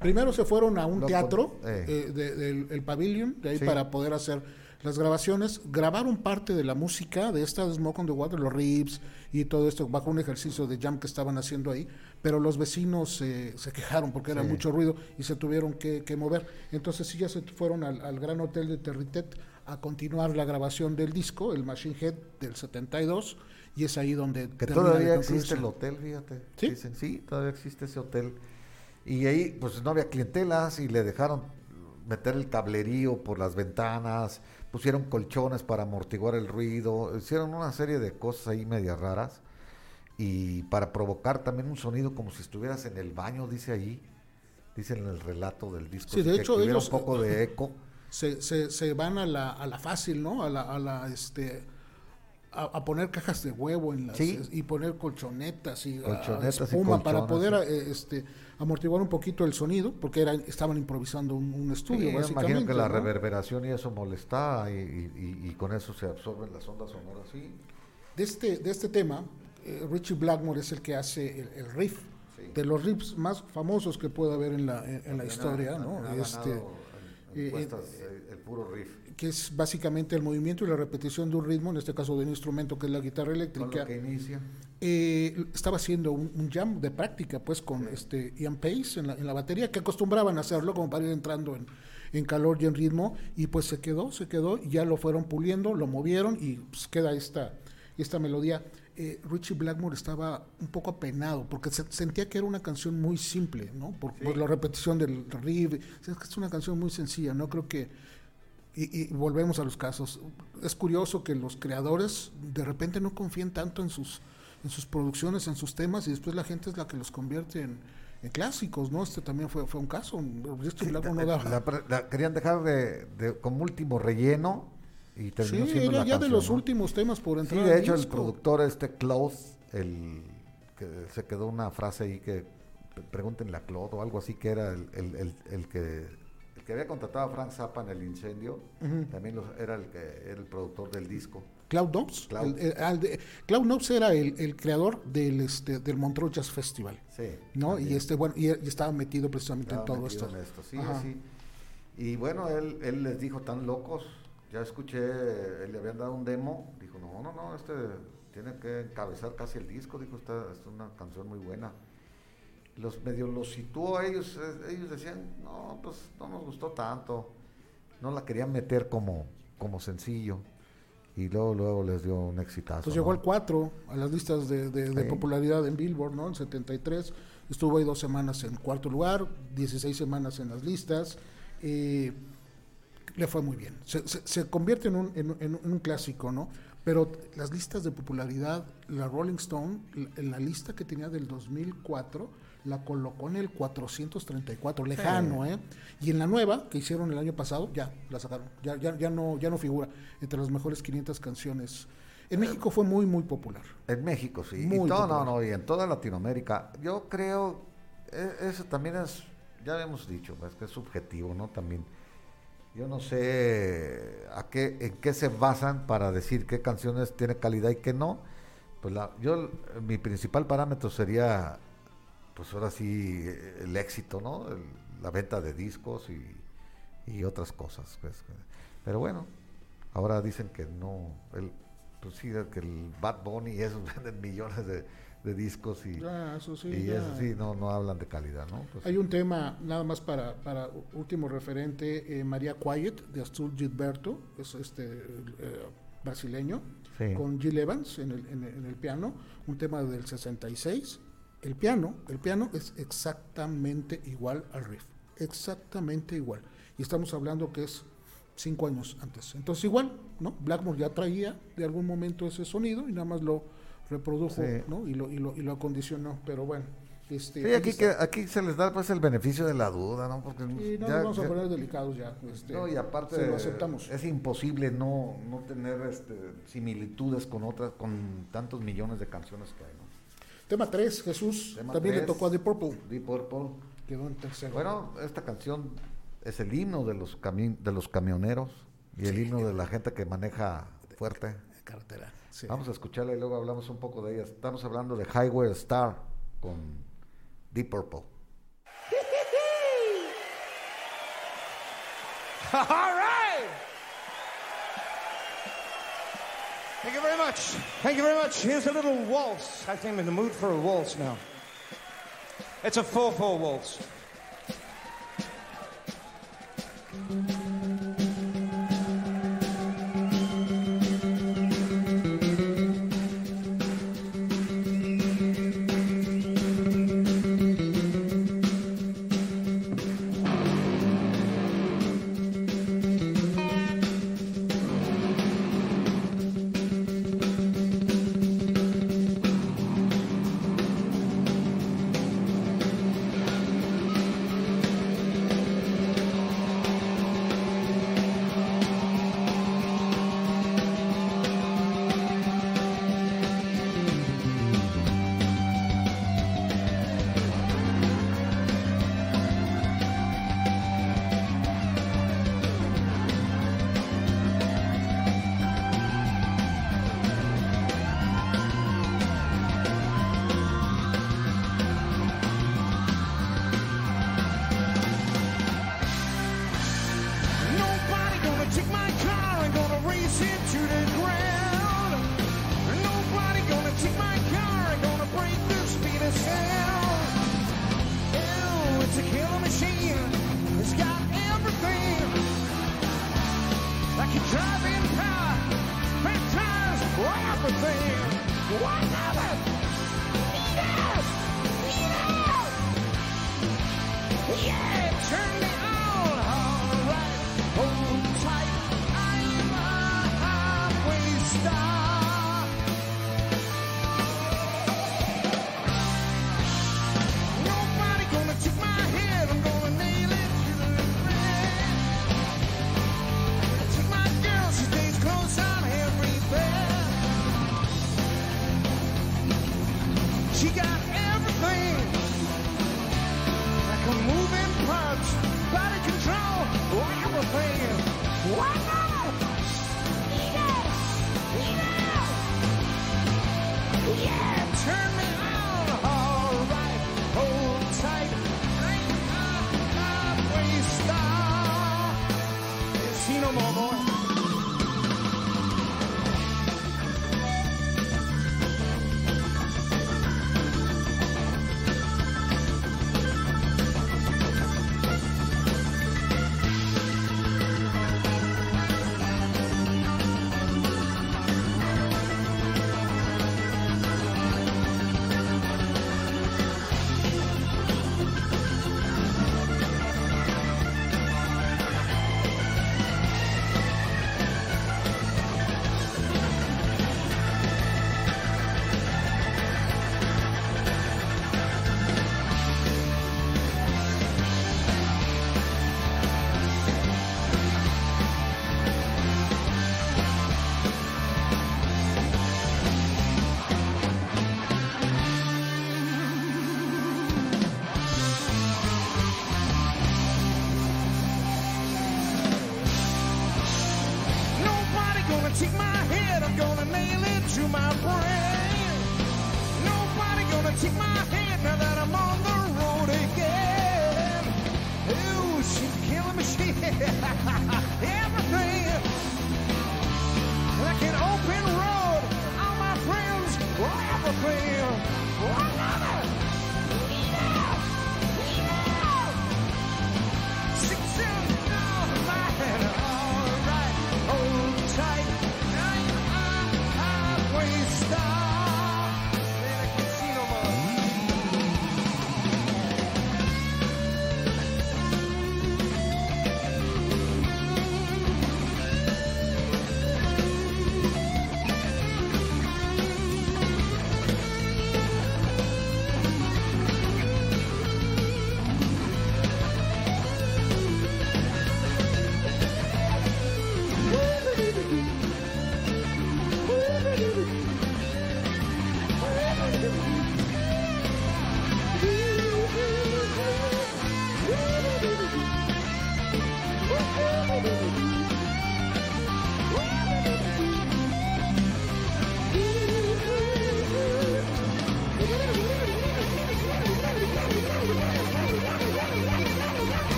Primero se fueron a un teatro, eh. eh, de- del el pavilion, de ahí Sí. para poder hacer las grabaciones. Grabaron parte de la música de esta de Smoke on the Water, los riffs y todo esto, bajo un ejercicio de jam que estaban haciendo ahí. Pero los vecinos eh, se quejaron porque era Sí. mucho ruido y se tuvieron que, que mover. Entonces sí ya se fueron al, al Gran Hotel de Territet a continuar la grabación del disco, el Machine Head del 72, y es ahí donde... que todavía existe el hotel, fíjate. ¿Sí? Dicen, sí, todavía existe ese hotel. Y ahí, pues no había clientelas y le dejaron meter el cablerío por las ventanas, pusieron colchones para amortiguar el ruido, hicieron una serie de cosas ahí medias raras y para provocar también un sonido como si estuvieras en el baño, dice ahí, dice en el relato del disco, Sí, de que hecho, ellos- un poco de eco. se, se, se van a la, a la fácil, ¿no? A la, a la este a, a poner cajas de huevo en las Sí. y poner colchonetas y a- Colchonetas y espuma para poder eh, este amortiguar un poquito el sonido, porque eran estaban improvisando un, un Sí, estudio yo básicamente. imagino que la ¿no? reverberación y eso molestaba y, y- y- y con eso se absorben las ondas sonoras, sí. de este de este tema, eh, Richie Blackmore es el que hace el, el riff Sí. de los riffs más famosos que puede haber en la en, en la historia, ha- ¿no? ha Este eh, eh, el puro riff. Que es básicamente el movimiento y la repetición de un ritmo, en este caso de un instrumento que es la guitarra Con eléctrica. lo que inicia. Eh, estaba haciendo un, un jam de práctica pues con este Ian Pace en la, en la batería que acostumbraban a hacerlo como para ir entrando en, en calor y en ritmo y pues se quedó, se quedó y ya lo fueron puliendo, lo movieron y pues queda esta, esta melodía. Eh, Richie Blackmore estaba un poco apenado porque se- sentía que era una canción muy simple, ¿no? Por, por la repetición del riff. Es una canción muy sencilla, no creo que y, y volvemos a los casos. Es curioso que los creadores de repente no confíen tanto en sus, en sus producciones, en sus temas, y después la gente es la que los convierte en, en clásicos, ¿no? Este también fue, fue un caso. Richie Blackmore no daba- La pre- la querían dejar de, de- como último relleno y terminó Sí, siendo era la ya de canción, los ¿no? últimos temas por Sí, entrar. de al hecho el disco. productor este Claude, el que se quedó una frase ahí que pre- pregúntenle a Claude o algo así que era el, el- el- el que el que había contratado a Frank Zappa en el incendio, también los- era el que era el productor del disco. Cloud Knobs. Cloud. El- el- al de- Cloud Knobs era el, creador del, este, del Montreux Jazz Festival. Sí. ¿no? Y este bueno y, y estaba metido precisamente Estaba en todo esto. en esto, sí, Ajá. así. Y bueno, él, él les dijo, tan locos, ya escuché, le habían dado un demo, dijo, no, no, no, este tiene que encabezar casi el disco, dijo, esta es una canción muy buena. Los medio los situó a ellos, eh, ellos decían, no, pues no nos gustó tanto, no la querían meter como, como sencillo. Y luego, luego les dio un exitazo. Pues ¿no? llegó al 4 a las listas de, de- de Sí. popularidad en Billboard, ¿no? En 73. Estuvo ahí dos semanas en cuarto lugar, 16 semanas en las listas. eh, le fue muy bien. Se, se- se convierte en un, en, en- en un clásico, ¿no? Pero las listas de popularidad, la Rolling Stone, la- en la lista que tenía del 2004, la colocó en el 434, lejano, ¿eh? Y en la nueva, que hicieron el año pasado, ya la sacaron. Ya, ya, ya, no, ya no figura entre las mejores 500 canciones. En México fue muy, muy popular. En México, sí. Muy y todo, popular. no, y en toda Latinoamérica. Yo creo, e- eso también es, ya hemos dicho, es que es subjetivo, ¿no? También. Yo no sé a qué, en qué se basan para decir qué canciones tiene calidad y qué no. Pues la, yo, mi principal parámetro sería, pues ahora sí, el éxito, ¿no? El- la venta de discos y, y otras cosas. pues. Pero bueno, ahora dicen que no, el, pues sí, que el Bad Bunny y esos venden millones de, de discos y, Ya, eso sí, y eso sí, no, no hablan de calidad, ¿no? Pues, Hay un tema, nada más para, para último referente, eh, María Quiet, de Astur Gilberto, es este eh, brasileño, Sí. con Jill Evans en el, en el- en el piano, un tema del 66. El piano, el piano es exactamente igual al riff, exactamente igual. Y estamos hablando que es cinco años antes. Entonces igual, ¿no? Blackmore ya traía de algún momento ese sonido y nada más lo reprodujo, Sí. ¿no? Y lo, y lo, y lo acondicionó, pero bueno. Este, Sí, aquí, que, aquí se les da pues el beneficio de la duda, ¿no? Porque Y no ya- nos vamos a ya- poner delicados ya. este, no, y aparte se lo aceptamos. es imposible no, no tener este, similitudes con otras, con tantos millones de canciones que hay. Tema 3, Jesús. Tema también le tocó a The Purple. Deep Purple. Quedó en tercero. Bueno, esta canción es el himno de los, cami- de los camioneros y el himno de la gente que maneja fuerte. carretera. Sí. Vamos a escucharla y luego hablamos un poco de ella. Estamos hablando de Highway Star con Deep Purple. All right. Thank you very much. Thank you very much. Here's a little waltz. I think I'm in the mood for a waltz now. It's a 4-4 waltz. See no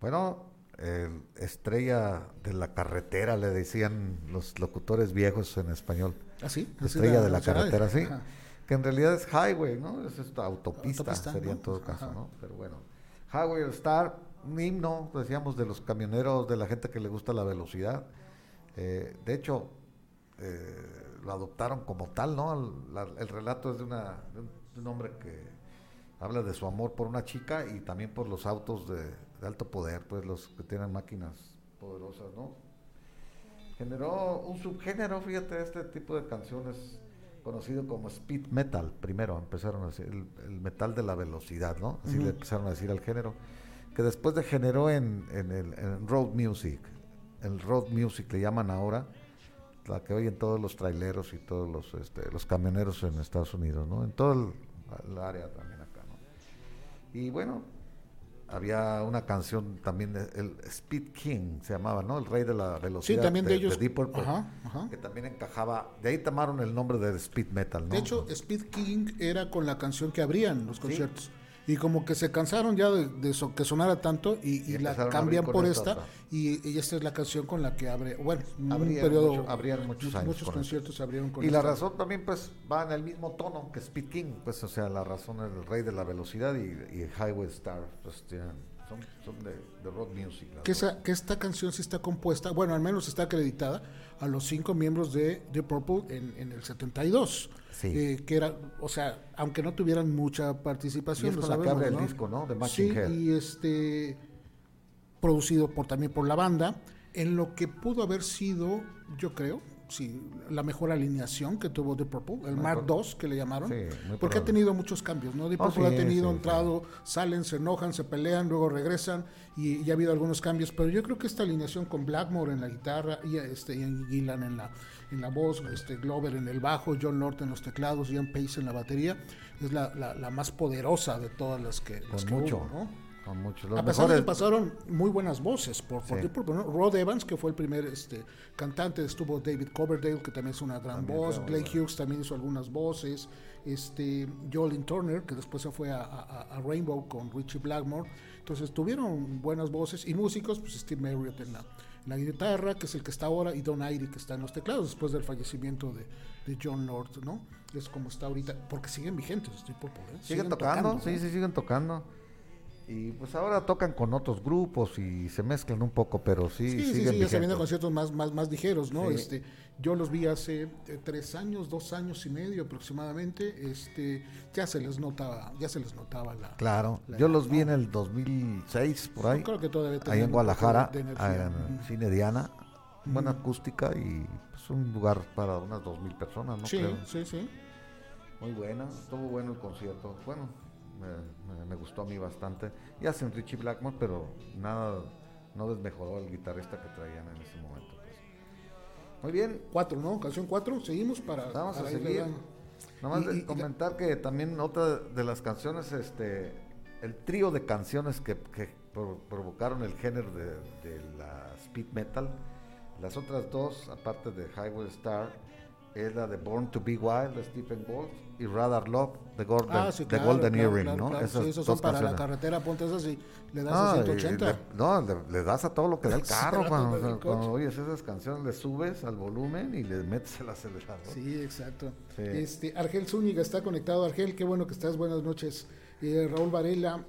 Bueno, el estrella de la carretera, le decían los locutores viejos en español. ¿Ah, sí? Estrella de la carretera, sí. Ajá. Que en realidad es highway, ¿no? Es esta autopista, Autopista, sería en todo caso, Ajá. ¿no? Pero bueno. Highway Star, un himno, decíamos, de los camioneros, de la gente que le gusta la velocidad. Eh, de hecho, eh, lo adoptaron como tal, ¿no? El, la- el relato es de, una, de, un, de un hombre que habla de su amor por una chica y también por los autos de, de alto poder, pues los que tienen máquinas poderosas, ¿no? Generó un subgénero, fíjate, este tipo de canciones conocido como speed metal, primero empezaron a decir, el, el metal de la velocidad, ¿no? Así le empezaron a decir al género, que después degeneró en, en el en road music, el road music le llaman ahora, la que oyen todos los traileros y todos los, este, los camioneros en Estados Unidos, ¿no? En todo el, el área también acá, ¿no? Y bueno, había una canción también, de- el Speed King se llamaba, ¿no? El rey de la velocidad. también de ellos- Deep Purple, ajá, ajá. Que también encajaba, de ahí tomaron el nombre del Speed Metal, ¿no? De hecho, Speed King era con la canción que abrían los conciertos. Y como que se cansaron ya de, de so- que sonara tanto y, y Y la cambian por esta. Y, y esta es la canción con la que abre, bueno, un Abrían periodo, mucho- abrían muchos años conciertos abrieron con y la razón también pues va en el mismo tono que Speed King, pues o sea, la razón es el rey de la velocidad y, Highway Star, pues tienen- son, son de, de rock music. que, esa- que esta canción sí está compuesta, bueno, al menos está acreditada a los cinco miembros de The Purple en, en el 72. Sí. Eh, que era, o sea, aunque no tuvieran mucha Y participación, es lo con la que sabemos, abre el disco, ¿no? De Sí, Head. y este producido por también por la banda, en lo que pudo haber sido, yo creo, sí, la mejor alineación que tuvo The Purple, el Mark II que le llamaron, Sí, porque ha tenido muchos cambios, ¿no? The Oh, Purple sí, ha tenido sí, entrado, salen, se enojan, se pelean, luego regresan y, y ha habido algunos cambios, pero yo creo que esta alineación con Blackmore en la guitarra y este Ian Gillan en la en la voz, este Glover en el bajo, John Lord en los teclados, Ian Pace en la batería, es la, la, la más poderosa de todas las que, las que mucho, hubo, ¿no? con mucho. Los A pesar de que pasaron muy buenas voces por, por Sí. Purple, ¿no? Rod Evans, que fue el primer este, cantante, estuvo David Coverdale, que también es una gran También voz, Blake Hughes también hizo algunas voces, este, Jolene Turner, que después se fue a, a- a Rainbow con Richie Blackmore, entonces tuvieron buenas voces y músicos, pues Steve Marriott en la, la guitarra, que es el que está ahora, y Don Airy, que está en los teclados, después del fallecimiento de, de John Lord, ¿no? Es como está ahorita, porque siguen vigentes The Purple, ¿eh? Siguen, tocando, sí, sí, siguen tocando. Y pues ahora tocan con otros grupos y se mezclan un poco, pero sí, siguen sí, ya se vienen conciertos más, más, más ligeros, ¿no? Sí. Este, yo los vi hace eh, tres años, dos años y medio aproximadamente, este, ya se les notaba, ya se les notaba la, Claro, la yo los vi ¿no? en el 2006, por ahí. Yo creo que todavía ahí en Guadalajara, en el Cine Diana. Buena acústica y pues, un lugar para unas 2.000 personas, ¿no? sí, Creo. sí, sí. Muy buena, estuvo bueno el concierto. Bueno, me, gustó a mí bastante. Y hacen Richie Blackmore, pero nada, no desmejoró al guitarrista que traían en ese momento. pues. Muy bien, Cuatro, ¿no? Canción cuatro, seguimos para, Vamos a para seguir. Nada más Y- de y comentar que también otra de las canciones, este, el trío de canciones que, que pro- provocaron el género de, de la speed metal, las otras dos, aparte de Highway Star, es la de Born to Be Wild de Stephen Wolf y Radar Love de Golden, Ah, sí, de claro, Golden claro, Earring, claro, ¿no? Esas Sí, esos son para la carretera, ponte esas y le das a y 180. le, no, le, le das a todo lo que da el carro. Cuando, el o sea, coche. cuando oyes esas canciones, le subes al volumen y le metes el acelerador. Sí, exacto. Sí. Este, Argel Zúñiga está conectado. Argel, qué bueno que estás. Buenas noches. Eh, Raúl Varela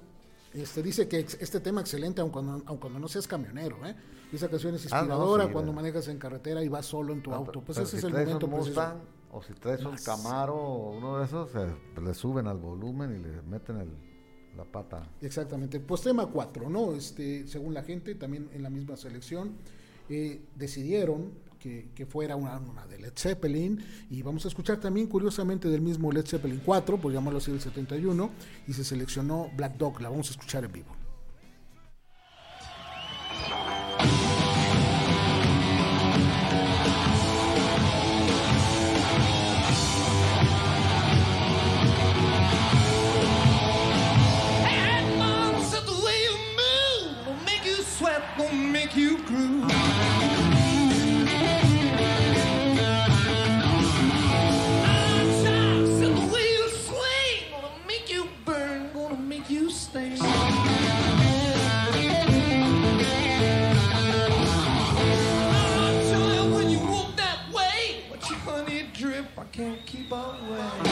este, dice que este tema excelente, aun cuando, aun cuando no seas camionero. ¿eh? Esa canción es Ah, no, inspiradora sí, cuando manejas en carretera y vas solo en tu No, auto. Pues ese si es el momento un. Mustang o si traes un Más. Camaro o uno de esos, eh, le suben al volumen y le meten el, la pata. Exactamente. Pues tema 4, ¿no? Este, según la gente, también en la misma selección, eh, decidieron que, que fuera una, una de Led Zeppelin y vamos a escuchar también curiosamente del mismo Led Zeppelin 4, por llamarlo así el 71, y se seleccionó Black Dog, la vamos a escuchar en vivo. can't keep away.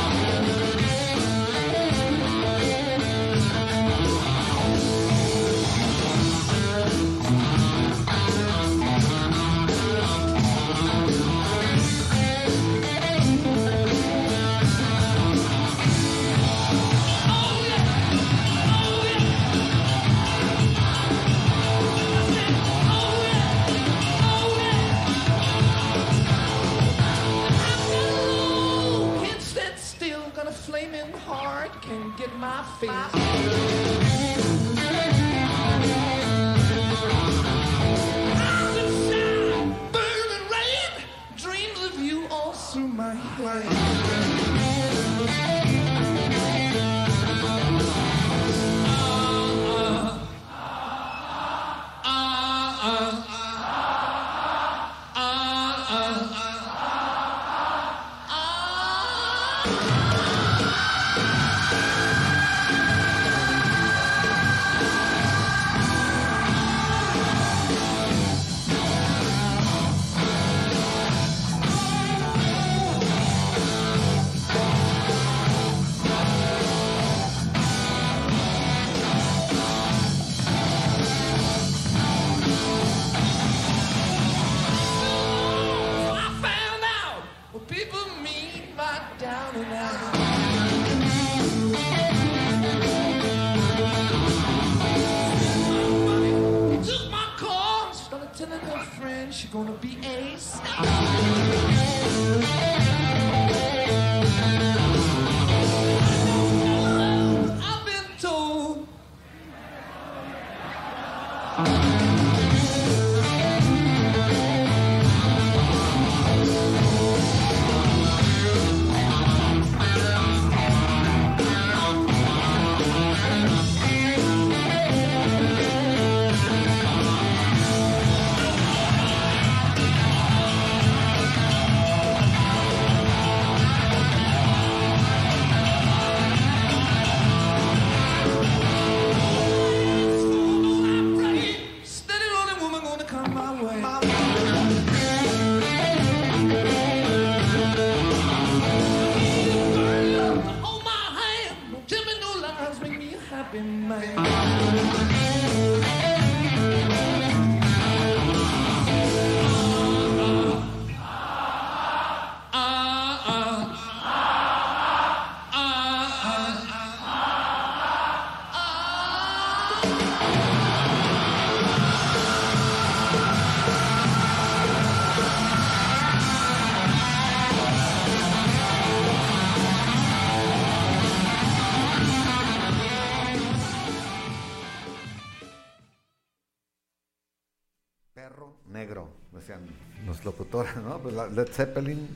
Negro, decían los locutores, ¿no? Pues la Led Zeppelin,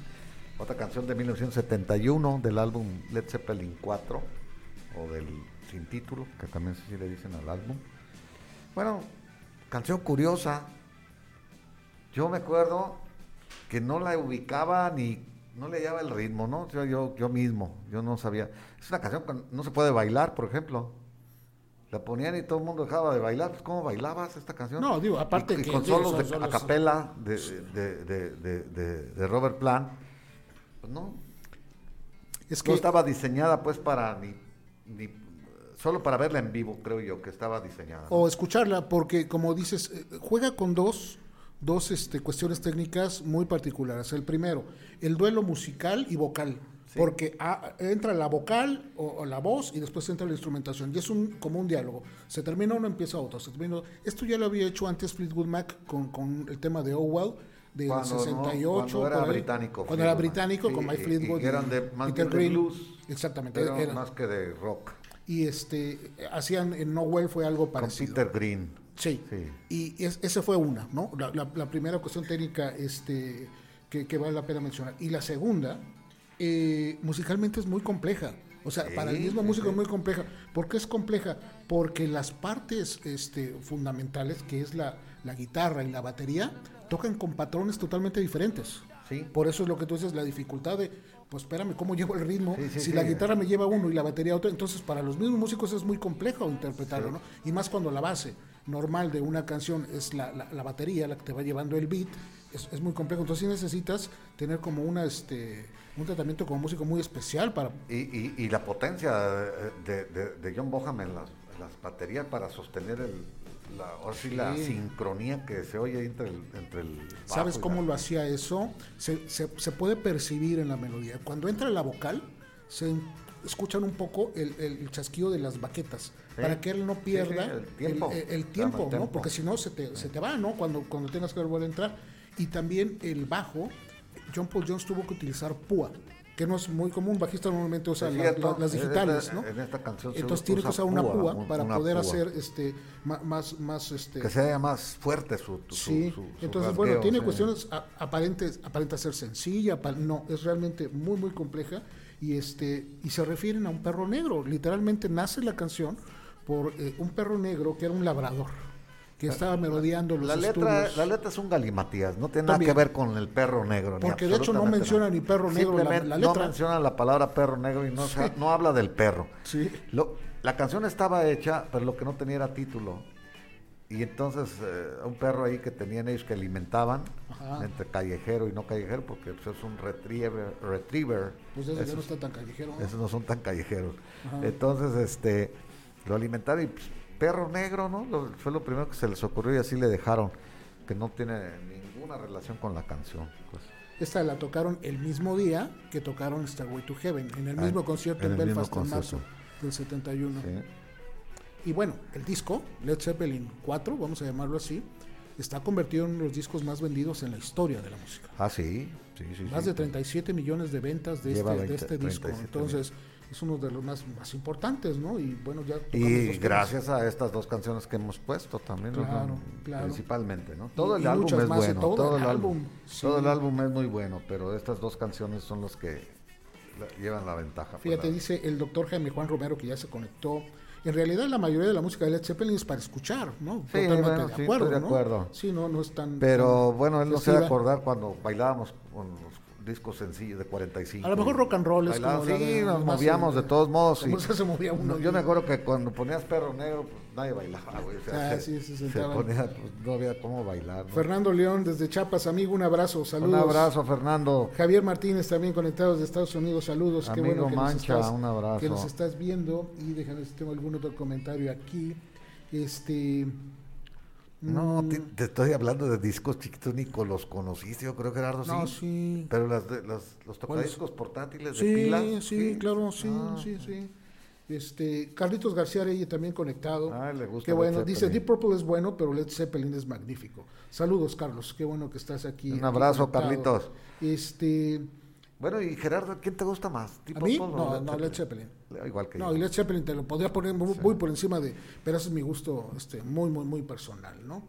otra canción de 1971 del álbum Led Zeppelin 4, o del sin título, que también sí le dicen al álbum. Bueno, canción curiosa. Yo me acuerdo que no la ubicaba ni no le hallaba el ritmo, ¿no? Yo, yo, yo mismo, yo no sabía. Es una canción que no se puede bailar, por ejemplo. La ponían y todo el mundo dejaba de bailar. Pues, ¿Cómo bailabas esta canción? No, digo, aparte Y, y que- con sí, solos de solos- a capela de, de, de, Robert Plant. Pues no, Es no que estaba diseñada pues para ni, ni solo para verla en vivo, creo yo, que estaba diseñada. ¿no? o escucharla, porque como dices, eh, juega con dos, dos este, cuestiones técnicas muy particulares. El primero, el duelo musical y vocal. Porque ah, entra la vocal o, o la voz y después entra la instrumentación. Y es un, como un diálogo. Se termina uno, empieza otro. Se termina otro. Esto ya lo había hecho antes Fleetwood Mac con, con el tema de Oh Well del Cuando no- 68. cuando era ahí. británico, Cuando era británico, con My y- y Fleetwood. que eran de- más Peter de Green. blues. Exactamente. Pero era- más que de rock. y este hacían en No Well fue algo Con parecido. Peter Green. Sí. Sí. Y es, esa fue una, ¿no? La, la- la primera cuestión técnica este, que, que vale la pena mencionar. Y la segunda, eh, musicalmente es muy compleja. O sea, Sí, para el mismo músico sí. es muy compleja. ¿Por qué es compleja? Porque las partes este, fundamentales, que es la, la guitarra y la batería, tocan con patrones totalmente diferentes. Sí. Por eso es lo que tú dices, la dificultad de, pues espérame, ¿cómo llevo el ritmo? Sí, sí, si la guitarra me lleva uno y la batería otro, entonces para los mismos músicos es muy complejo interpretarlo, ¿no? Y más cuando la base normal de una canción es la, la- la batería, la que te va llevando el beat, es, es muy complejo. Entonces sí necesitas tener como una, este, un tratamiento como músico muy especial para... Y, y, y la potencia de, de- de John Bonham en las, las baterías para sostener el, la, ahora sí, la Sí. sincronía que se oye entre el, entre el ¿Sabes cómo la- lo hacía eso? Se, se- se puede percibir en la melodía. Cuando entra la vocal, se escuchan un poco el, el chasquido de las baquetas, Sí. para que él no Sí, sí, pierda el tiempo. el- el- tiempo, ¿no? Porque si no, se te, se te va, ¿no? Cuando, cuando tengas que volver a entrar. Y también el bajo, John Paul Jones tuvo que utilizar púa. que no es muy común, bajista normalmente usa la- las en digitales, esta- ¿no? en esta canción se Entonces tiene que usa usar una púa, para una poder púa. hacer este más, más este Que sea más fuerte su, su- Sí, su- su entonces bueno, tiene sí. cuestiones a- aparentes, aparenta ser sencilla, no, es realmente muy muy compleja y este y se refieren a un perro negro, literalmente nace la canción por eh, un perro negro que era un labrador que estaba merodeando los La letra, estudios. la letra es un galimatías, no tiene nada que ver con el perro negro. Porque de hecho no menciona nada. ni perro negro la- Simplemente la No letra. menciona la palabra perro negro y no, no habla del perro. Sí. Lo- la canción estaba hecha, pero lo que no tenía era título. Y entonces eh, un perro ahí que tenían ellos que alimentaban Ajá. entre callejero y no callejero, porque pues, es un retriever. retriever. Pues eso Esos- no está tan callejero. ¿no? esos no son tan callejeros. Ajá. Entonces, este, lo alimentaron y pues, perro negro, ¿no? Lo- fue lo primero que se les ocurrió y así le dejaron, que no tiene ninguna relación con la canción. pues. Esta la tocaron el mismo día que tocaron Starway to Heaven, en el Ah, mismo concierto en Belfast en marzo del 71. Sí. Y bueno, el disco, Led Zeppelin 4, vamos a llamarlo así, está convertido en uno de los discos más vendidos en la historia de la música. Ah, sí, sí, sí. Más sí. de 37 millones de ventas de este, de 20, este disco. 37 Entonces, es uno de los más, más importantes, ¿no? Y bueno, ya Y gracias a estas dos canciones que hemos puesto también, ¿no? Claro, claro. principalmente, ¿no? Todo Y- el y álbum es bueno, todo todo, el álbum, álbum, sí. todo el álbum es muy bueno, pero estas dos canciones son los que la- llevan la ventaja. pues, Fíjate, la- dice el doctor Jaime Juan Romero que ya se conectó. En realidad la mayoría de la música de Led Zeppelin es para escuchar, ¿no? Sí, Totalmente bueno, de sí, acuerdo, estoy de ¿no? acuerdo. Sí, no, no es tan... Pero bueno, él no se va a acordar cuando bailábamos con los discos sencillos de 45. A lo mejor rock and roll es como sí, de- nos movíamos de todos modos. y- se movía uno no, yo y- me acuerdo que cuando ponías perro negro, pues nadie bailaba, güey. O sea, Ah, se, sí, se se ponía, pues, no había cómo bailar. ¿no? Fernando León desde Chiapas, amigo, un abrazo, saludos. Un abrazo, Fernando. Javier Martínez también conectados de Estados Unidos, saludos. Qué Amigo bueno que Mancha, nos estás, un abrazo. que nos estás viendo y déjame ver si tengo algún otro comentario aquí. Este No, mm, te, te estoy hablando de discos chiquitos, ni con los conociste, yo creo, Gerardo, no, sí. sí. Pero las de, las, los tocadiscos portátiles de Sí, pilas. sí, claro, sí, Ah, sí, sí. Este, Carlitos García Arey también conectado. Ah, le gusta Qué Led bueno. Dice. Deep Purple es bueno, pero Led Zeppelin es magnífico. Saludos, Carlos. Qué bueno que estás aquí. Un abrazo. Carlitos. Este, Bueno, y Gerardo, ¿quién te gusta más? a ¿Tipo mí, Paul no, no, Led Zeppelin. Igual que No, yo. y Led Zeppelin te lo podría poner muy, muy por encima de, pero ese es mi gusto, este, muy, muy, muy personal, ¿no?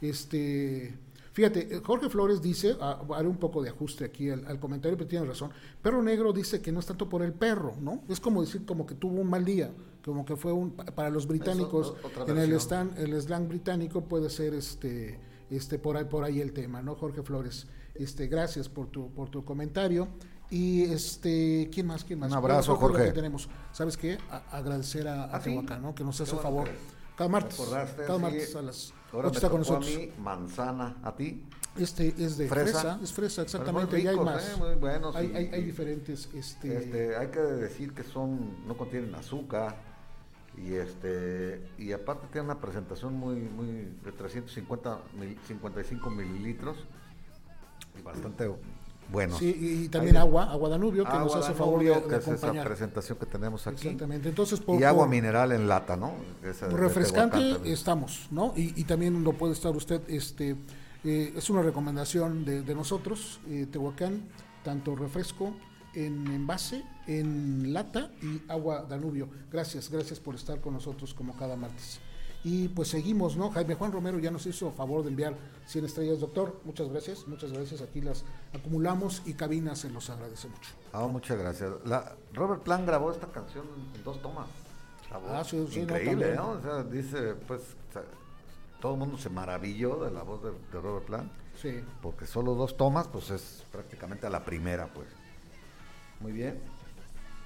Este, fíjate, eh, Jorge Flores dice, ah, haré un poco de ajuste aquí al, al comentario, pero tiene razón. Perro Negro dice que no es tanto por el perro, ¿no? Es como decir como que tuvo un mal día, como que fue un, para los británicos, en el, versión. stan- el slang británico puede ser este, este, por ahí, por ahí el tema, ¿no? Jorge Flores, este, gracias por tu, por tu comentario. Y este, ¿quién más? ¿Quién más? Un abrazo, Bueno, Jorge. que tenemos, ¿sabes qué? A- agradecer a, a Ah, sí. Tehuacán, ¿no? Que nos hace el favor. Cada martes, cada sí. martes a las Ahora 8 me está con tocó a nosotros. mí manzana, ¿a ti? Este es de Fresa. fresa, es fresa, Pero exactamente, muy y hay más. ¿eh? Muy buenos hay, y- hay, diferentes, este, Este, hay que decir que son, no contienen azúcar y este y aparte tienen una presentación muy muy de 350 mil- 55 mililitros y bastante bueno. sí, y, también agua, agua Danubio, que nos Agua hace favor de, es esa presentación que tenemos aquí. Exactamente, entonces por, y agua por- mineral en lata, ¿no? Esa refrescante estamos, ¿no? Y, y también lo puede estar usted, este, eh, es una recomendación de, de nosotros, eh, Tehuacán, tanto refresco en envase, en lata y agua Danubio. Gracias, gracias por estar con nosotros como cada martes. Y pues seguimos, ¿no? Jaime Juan Romero ya nos hizo favor de enviar 100 estrellas, doctor. Muchas gracias, muchas gracias. Aquí las acumulamos y cabina se los agradece mucho. Ah, muchas gracias. La, Robert Plant grabó esta canción en dos tomas. Ah, sí, sí, no, increíble, también. ¿no? O sea, dice, pues, o sea, todo el mundo se maravilló de la voz de, de Robert Plant, Sí. porque solo dos tomas, pues es prácticamente a la primera, pues. Muy bien.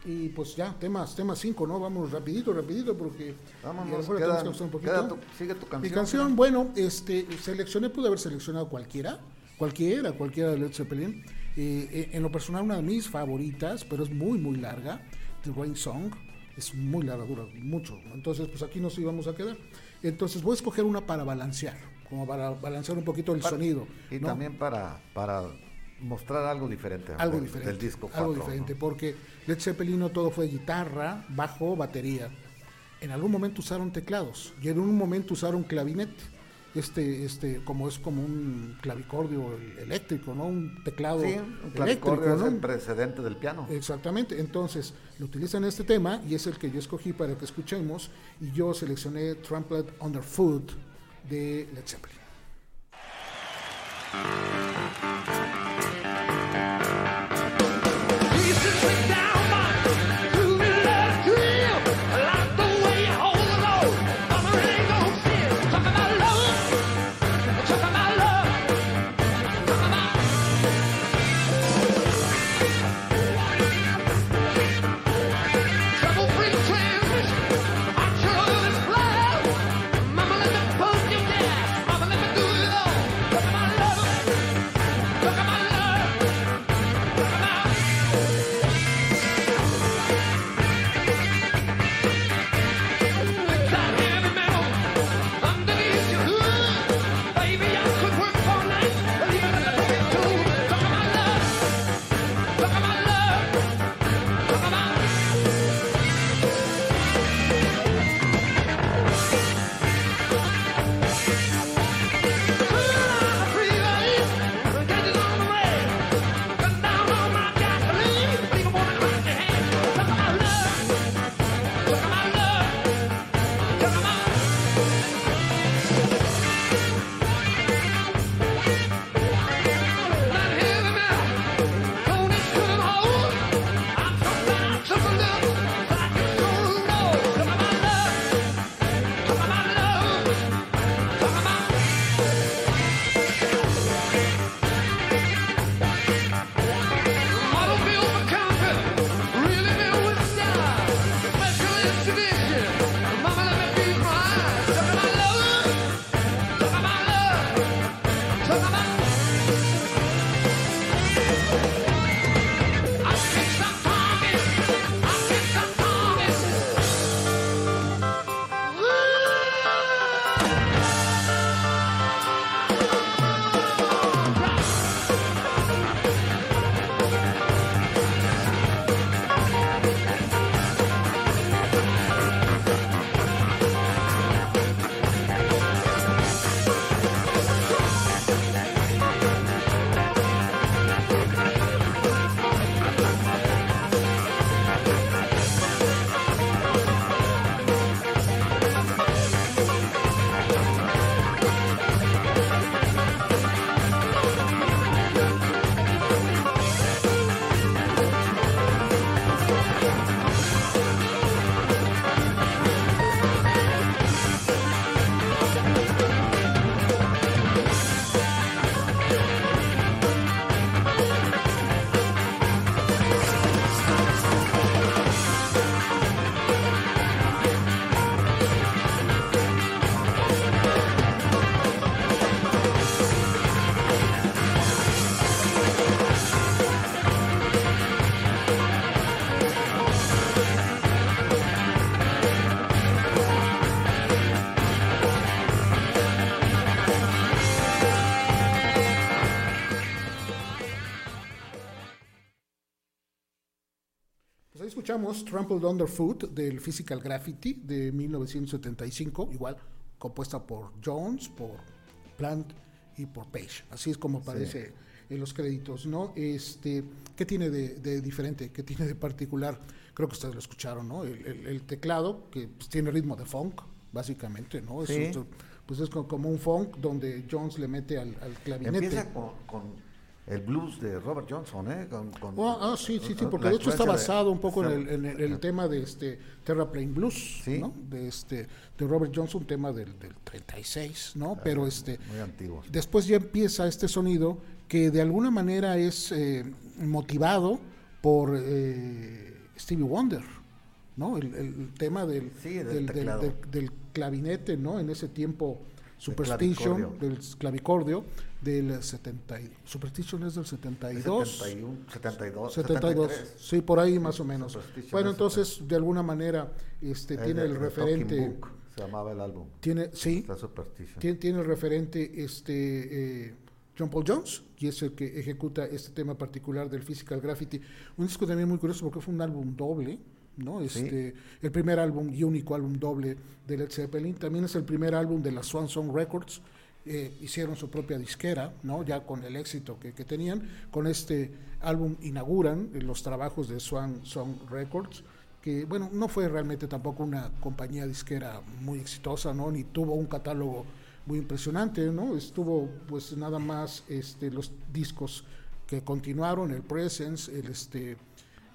Y pues ya, temas, temas 5, ¿no? Vamos rapidito, rapidito, porque y a lo Vámonos, mejor queda- tenemos que avanzar un poquito. queda tu- sigue tu canción. Mi canción, bueno, este, seleccioné, pude haber seleccionado cualquiera, cualquiera, cualquiera de Led Zeppelin. Eh, eh, en lo personal, una de mis favoritas, pero es muy, muy larga, The Rain Song. Es muy larga, dura mucho. Entonces, pues aquí nos íbamos a quedar. Entonces, voy a escoger una para balancear, como para balancear un poquito el sonido. Y ¿no? también para, para mostrar algo diferente. algo del, diferente. Del disco algo 4, diferente, ¿no? porque Led Zeppelin no todo fue guitarra, bajo, batería. En algún momento usaron teclados y en un momento usaron clavinete. este, este, como es como un clavicordio eléctrico, ¿no? Un teclado Sí, un eléctrico, clavicordio es ¿no? el precedente del piano. Exactamente, entonces lo utilizan este tema y es el que yo escogí para que escuchemos y yo seleccioné Trampled Underfoot de Led Zeppelin. Escuchamos Trampled Underfoot del Physical Graffiti de 1975, igual compuesta por Jones, por Plant y por Page. Así es como aparece en los créditos, ¿no? Este, ¿Qué tiene de, de diferente? ¿Qué tiene de particular? Creo que ustedes lo escucharon, ¿no? El, el- el teclado, que pues, tiene ritmo de funk, básicamente, ¿no? Es Sí. un- pues es co- como un funk donde Jones le mete al, al clavinete. Empieza con, con el blues de Robert Johnson, ¿eh? Con, con- Oh, ah, sí, sí, sí, porque de hecho está basado un poco en el, en el- el tema de este Terraplane Blues, Sí. ¿no? De este de Robert Johnson, tema del, del 36, ¿no? Pero este Muy antiguo. después ya empieza este sonido que de alguna manera es eh, motivado por eh, Stevie Wonder, ¿no? El, el tema del, Sí, del del- del clavinete, ¿no? En ese tiempo Superstition, del clavicordio, del 70, y- Superstition es del 72. 71, 72, 72, 73. sí, por ahí más o menos. Bueno, es entonces, de alguna manera, este, El tiene el de referente, Book se llamaba el álbum. tiene, sí, Está Superstition. tiene, tiene el referente, este, eh, John Paul Jones, y es el que ejecuta este tema particular del Physical Graffiti. Un disco también muy curioso porque fue un álbum doble, ¿no? Este, El primer álbum y único álbum doble de Led Zeppelin. También es el primer álbum de la Swan Song Records, eh, hicieron su propia disquera, ¿no? Ya con el éxito que, que tenían. Con este álbum inauguran eh, los trabajos de Swan Song Records, que, bueno, no fue realmente tampoco una compañía disquera muy exitosa, ¿no? Ni tuvo un catálogo muy impresionante, ¿no? Estuvo, pues, nada más este, los discos que continuaron, el Presence, el este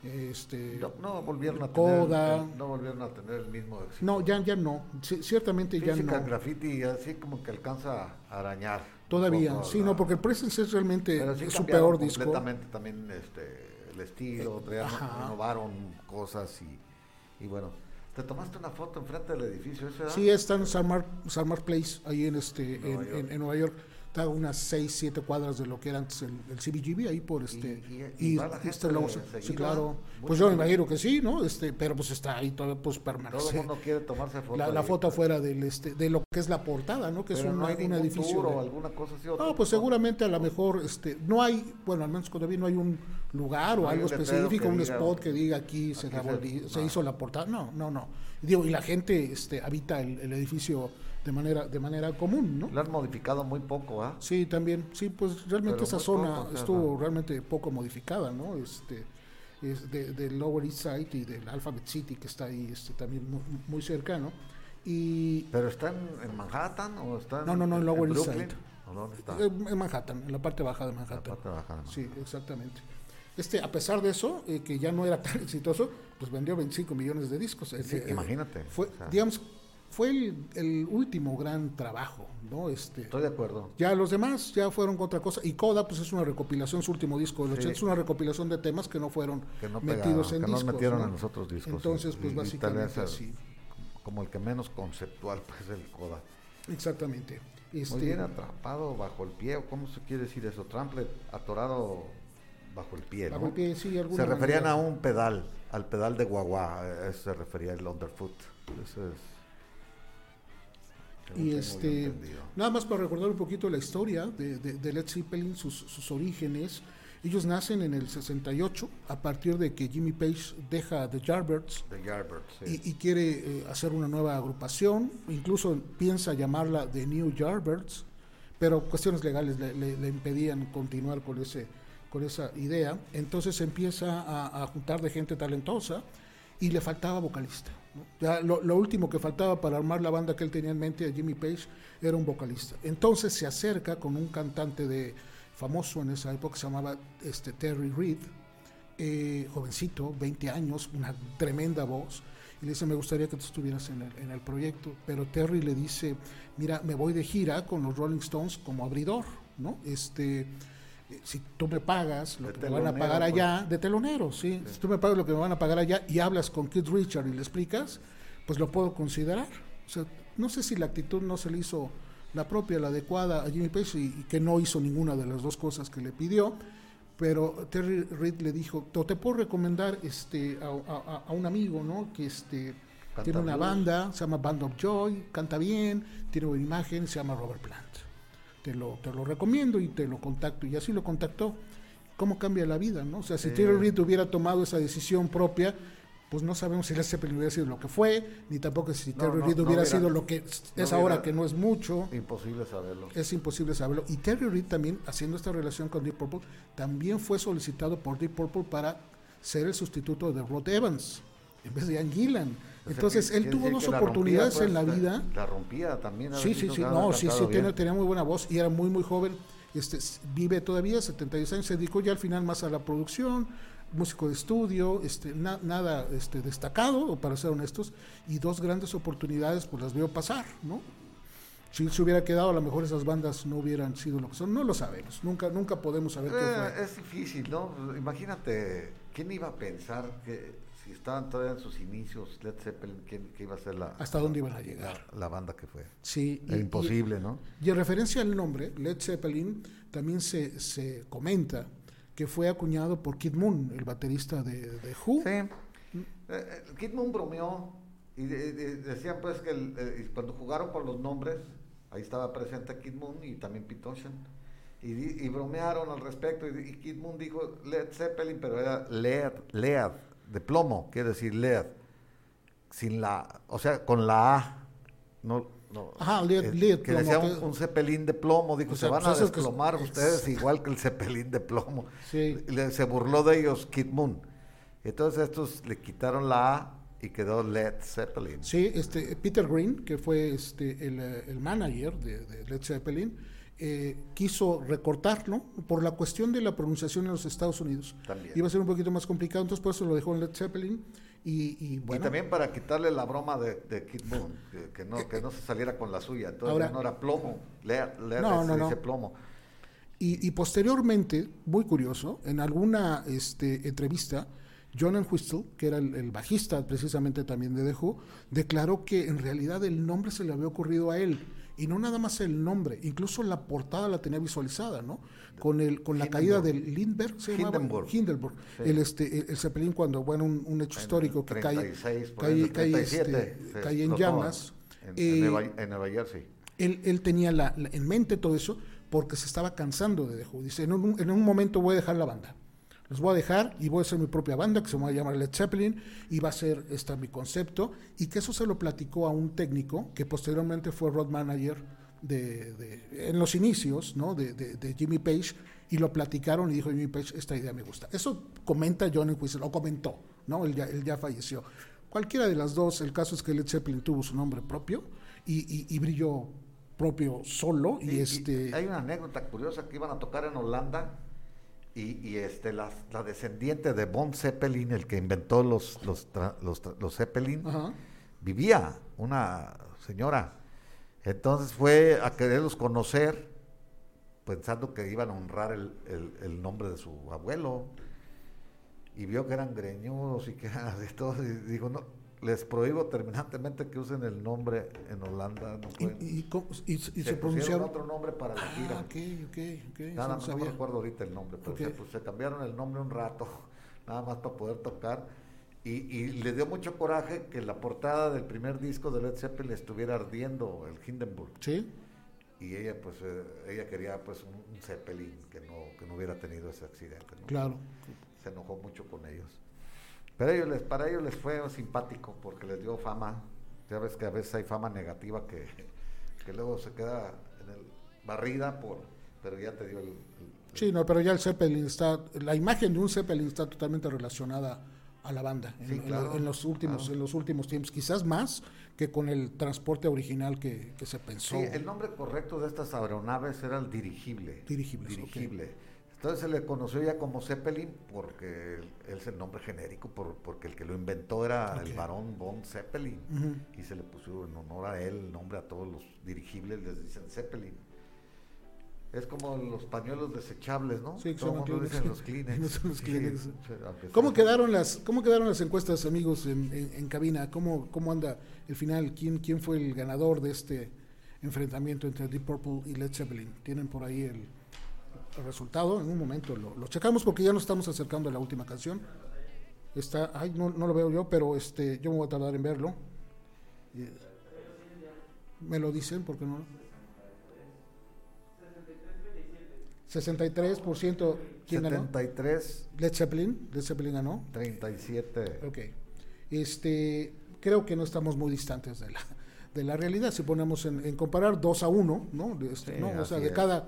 este no, no volvieron a Coda. tener no volvieron a tener el mismo éxito. no ya ya no ciertamente ya Physical no Graffiti así como que alcanza a arañar todavía poco sí la- no porque el Presence es realmente sí su peor disco completamente también este el estilo ajá. innovaron cosas y, y bueno te tomaste una foto enfrente del edificio ¿verdad? sí está en Salmar, Salmar Place ahí en este en, en- en Nueva York está unas 6, 7 cuadras de lo que era antes el, el CBGB ahí por este y- y va la este luego- sí claro. Pues yo me imagino que sí no este pero pues está ahí todavía pues todo el permanece mundo quiere tomarse foto la, foto afuera del este de lo que es la portada no que pero es no una- hay un edificio tour de- o alguna cosa así No, pues seguramente a lo mejor este, no hay, bueno, al menos todavía no hay un lugar o No algo un específico, un diga, spot que diga aquí se, aquí se- se no. hizo la portada. No, no, no. Digo, y la gente este, habita el, el edificio de manera, de manera común, ¿no? lo han modificado muy poco ¿ah? Sí, también, sí, pues realmente Pero esa zona poco, estuvo no. realmente poco modificada, ¿no? Este, es de, del Lower East Side y del Alphabet City que está ahí este, también muy, muy cercano. Y pero está en, Manhattan o está No, no, no, en Lower East? Side. ¿O dónde está? eh, en Manhattan, en la parte baja de La Manhattan. parte baja de Sí, exactamente. Este, a pesar de eso, eh, que ya no era tan exitoso, pues vendió 25 millones de discos. Sí, Este, eh, imagínate, Fue, o sea. digamos, fue el, el último gran trabajo, ¿no? Este, Estoy de acuerdo. ya los demás ya fueron otra cosa. Y Coda, pues es una recopilación, su último disco del Sí. 80 es una recopilación de temas que no fueron Que no metidos en que no discos. metieron ¿no? en los otros discos. Entonces, pues Y- y tal básicamente vez, eh, así. Como el que menos conceptual, pues el Coda. Exactamente. Este, Muy bien atrapado bajo el pie, o cómo se quiere decir eso, trample atorado bajo el pie, bajo ¿no? el pie, sí, de Se referían manera. a un pedal, al pedal de guagua, eso se refería el underfoot. Eso es. Y este, nada más para recordar un poquito la historia de, de- de Led Zeppelin, sus, sus orígenes. Ellos nacen en el 68, a partir de que Jimmy Page deja The Yardbirds The Yardbirds, sí. y, y quiere eh, hacer una nueva agrupación. Incluso piensa llamarla The New Yardbirds, pero cuestiones legales le, le- le impedían continuar con, ese, con esa idea. Entonces empieza a, a juntar de gente talentosa y le faltaba vocalista. Ya lo, último que faltaba para armar la banda que él tenía en mente, a Jimmy Page, era un vocalista. Entonces se acerca con un cantante de famoso en esa época, se llamaba este, Terry Reid, eh, jovencito, 20 años, una tremenda voz, y le dice, me gustaría que tú estuvieras en el, en el proyecto, pero Terry le dice, mira, me voy de gira con los Rolling Stones como abridor, ¿no? Este, si tú me pagas lo De que me van a pagar pues. allá, de telonero, ¿sí? Si tú me pagas lo que me van a pagar allá y hablas con Keith Richard y le explicas, pues lo puedo considerar. O sea, no sé si la actitud no se le hizo la propia, la adecuada a Jimmy Page y, y que no hizo ninguna de las dos cosas que le pidió, pero Terry Reid le dijo, "Te- puedo recomendar este, a, a- a un amigo, ¿no? Que este, Canta tiene una blues. banda, se llama Band of Joy, canta bien, tiene buena imagen, se llama Robert Plant. Te lo, te lo recomiendo y te lo contacto. Y así lo contactó. ¿Cómo cambia la vida, no? O sea, si Sí. Terry Reid hubiera tomado esa decisión propia, pues no sabemos si Led Zeppelin hubiera sido lo que fue, ni tampoco si No, Terry no, Reid no hubiera, sido lo que es ahora, que no es mucho. Imposible saberlo. Es imposible saberlo. Y Terry Reid también, haciendo esta relación con Deep Purple, también fue solicitado por Deep Purple para ser el sustituto de Rod Evans, en vez de Ian Gillan. Entonces, él tuvo dos oportunidades rompía, en la pues, vida. La rompía también. Sí, sí, sí, no, sí, sí, tiene, tenía muy buena voz y era muy, muy joven. Este, vive todavía, 76 años, se dedicó ya al final más a la producción, músico de estudio, este, na- nada este, destacado, para ser honestos, y dos grandes oportunidades pues las vio pasar, ¿no? Si se hubiera quedado, a lo mejor esas bandas no hubieran sido lo que son, no lo sabemos, nunca, nunca podemos saber qué Eh, fue. es difícil, ¿no? Imagínate, ¿quién iba a pensar que si estaban todavía en sus inicios Led Zeppelin, quién, qué iba a ser la, ¿Hasta dónde iban a llegar? la, la banda que fue? Sí, Era imposible, ¿no? Y en referencia al nombre, Led Zeppelin, también se, se comenta que fue acuñado por Kid Moon, el baterista de, de Who. Sí. Eh, eh, Kid Moon bromeó y de- de- decían pues que el- eh, cuando jugaron con los nombres, ahí estaba presente Kid Moon y también Pete Townshend, y, y bromearon al respecto y, y Kid Moon dijo Led Zeppelin, pero era Lead, Lead, de plomo, quiere decir Lead, sin la, o sea, con la A, no, no, Ajá, lead- eh, lead que decía que- un, un cepelín de plomo, dijo, O se sea, van pues a es que- desplomar es- ustedes igual que el cepelín de plomo. Sí. Le- se burló de ellos Kid Moon. Entonces estos le quitaron la A y quedó Led Zeppelin. Sí, este, Peter Green, que fue este, el, eh, el manager de, de Led Zeppelin, eh, quiso recortarlo por la cuestión de la pronunciación en los Estados Unidos. También. Iba a ser un poquito más complicado, entonces por eso lo dejó en Led Zeppelin. Y, y Y bueno, también para quitarle la broma de, de Kid Moon, que, que no, que no se saliera con la suya. Entonces Ahora- no era plomo, Led, Led No, no, no. plomo. Y, y posteriormente, muy curioso, en alguna este, entrevista, John Entwistle, que era el, el bajista precisamente también de The Who, declaró que en realidad el nombre se le había ocurrido a él. Y no nada más el nombre, incluso la portada la tenía visualizada, ¿no? Con el con la caída del Lindbergh, se Hindenburg. Hindenburg, Sí. el este el, el Zeppelin cuando bueno un, un hecho histórico que cae 36, por cae, cae, 37, este, cae en llamas. En, Eh, en Nueva, en Nueva Jersey. él, él tenía la- la- en mente todo eso porque se estaba cansando de Who. Dice, en un, en un momento voy a dejar la banda. Los voy a dejar y voy a hacer mi propia banda que se va a llamar Led Zeppelin y va a ser esta mi concepto. Y que eso se lo platicó a un técnico que posteriormente fue road manager de, de- en los inicios ¿no? de, de- de Jimmy Page y lo platicaron y dijo Jimmy Page, esta idea me gusta. Eso comenta John Entwistle, o comentó, ¿no? Él ya, él ya falleció. Cualquiera de las dos, el caso es que Led Zeppelin tuvo su nombre propio y, y- y brilló propio solo y, Y- y este hay una anécdota curiosa que iban a tocar en Holanda y, y, este la, la descendiente de Von Zeppelin, el que inventó los, los, tra- los, los Zeppelin, vivía una señora. Entonces fue a quererlos conocer pensando que iban a honrar el, el- el nombre de su abuelo y vio que eran greñudos y que eran de todo y digo no les prohíbo terminantemente que usen el nombre en Holanda no y, pueden". y- y cómo- y- y se, se, pronunciaron otro nombre para la gira ah, ok, ok, ok, eso nada no más no me sabía. recuerdo ahorita el nombre, pero se, pues, se cambiaron el nombre un rato, nada más para poder tocar. Y, y le dio mucho coraje que la portada del primer disco de Led Zeppelin estuviera ardiendo, el Hindenburg. Sí, Y ella, pues, eh, ella quería, pues, un, un Zeppelin que no, que no hubiera tenido ese accidente. ¿no? claro. Se enojó mucho con ellos. Pero ellos les, para ellos les fue simpático porque les dio fama. Ya ves que a veces hay fama negativa que, que luego se queda en el, barrida por, pero ya te dio el, el- Sí, no, pero ya el Zeppelin está, la imagen de un Zeppelin está totalmente relacionada a la banda en, Sí, en claro, lo- en los últimos claro. en los últimos tiempos, quizás más que con el transporte original que, que se pensó. Sí, el nombre correcto de estas aeronaves era el dirigible. Dirigibles, ok. Dirigible. Entonces se le conoció ya como Zeppelin porque él es el nombre genérico, por- porque el que lo inventó era el varón von Zeppelin. Y se le puso en honor a él el nombre a todos los dirigibles, les dicen Zeppelin. Es como los pañuelos desechables, ¿no? Sí, llaman mundo dicen los Kleenex. No son los Sí, Kleenex. sí, aunque ¿Cómo quedaron las cómo quedaron las encuestas, amigos, en, en- en cabina? ¿Cómo, ¿Cómo anda el final? ¿Quién, ¿Quién fue el ganador de este enfrentamiento entre Deep Purple y Led Zeppelin? ¿Tienen por ahí el, el resultado? En un momento lo, lo checamos porque ya nos estamos acercando a la última canción. Está, ay, no, no lo veo yo, pero este, yo me voy a tardar en verlo. Me lo dicen, porque no? 63% ¿quién ganó? 73, Led Zeppelin, Led Zeppelin ganó. 37. Ok. Este, creo que no estamos muy distantes de la, de la realidad. Si ponemos en, en comparar 2 a 1, ¿no? Este, Sí, ¿no? O sea, de es. cada,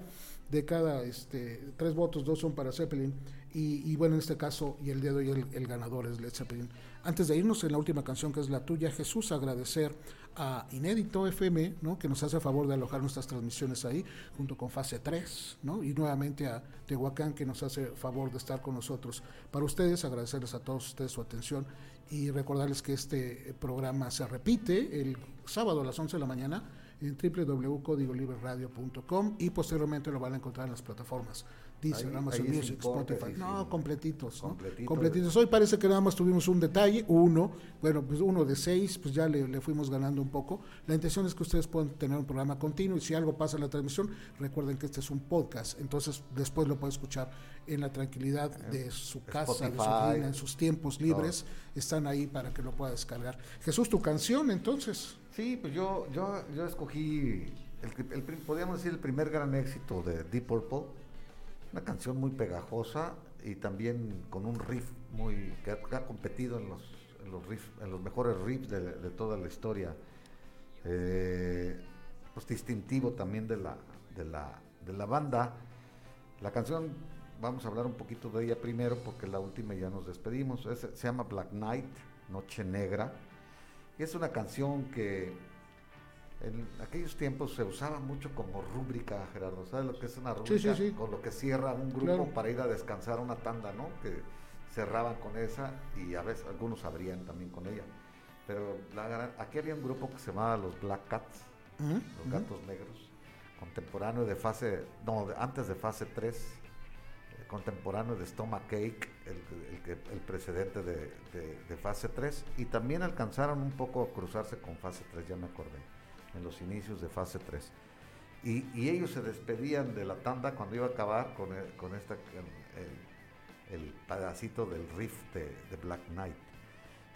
de cada este, tres votos, dos son para Zeppelin. Y, y bueno, en este caso, y el día de hoy el, ganador es Led Zeppelin. Antes de irnos en la última canción, que es la tuya, Jesús, agradecer a Inédito FM, ¿no? que nos hace favor de alojar nuestras transmisiones ahí, junto con Fase 3, ¿no? y nuevamente a Tehuacán, que nos hace favor de estar con nosotros. Para ustedes, agradecerles a todos ustedes su atención y recordarles que este programa se repite el sábado a las 11 de la mañana en www.códigolibreradio.com y posteriormente lo van a encontrar en las plataformas Deezer, Ahí- Amazon ahí Music, Spotify. No, completitos, ¿no? Completitos. Completitos. Hoy parece que nada más tuvimos un detalle, uno, bueno, pues uno de seis, pues ya le, le fuimos ganando un poco. La intención es que ustedes puedan tener un programa continuo y si algo pasa en la transmisión, recuerden que este es un podcast, entonces después lo puede escuchar en la tranquilidad de su casa, de su rutina, en sus tiempos libres, están ahí para que lo pueda descargar. Jesús, tu canción entonces. Sí, pues yo, yo, yo escogí, el, el podríamos decir, el primer gran éxito de Deep Purple. Una canción muy pegajosa y también con un riff muy que ha, competido en los, en los en los mejores riffs de, toda la historia eh, pues distintivo también de la, de la, de la banda. La canción, vamos a hablar un poquito de ella primero porque la última ya nos despedimos. Es- se llama Black Night, Noche Negra. Y es una canción que en aquellos tiempos se usaba mucho como rúbrica, Gerardo. ¿Sabes lo que es una Sí, rúbrica? sí, sí. Con lo que cierra un grupo Claro. para ir a descansar una tanda, ¿no? Que cerraban con esa y a veces algunos abrían también con ella. Pero la aquí había un grupo que se llamaba los Black Cats, los gatos negros, contemporáneo de fase, no, antes de fase 3, eh, contemporáneo de Stomach Cake, el, el, el precedente de, de- de fase 3, y también alcanzaron un poco a cruzarse con fase 3, ya me acordé, en los inicios de fase 3. Y, ellos se despedían de la tanda cuando iba a acabar con, el- con esta, el, pedacito del riff de, de Black Knight.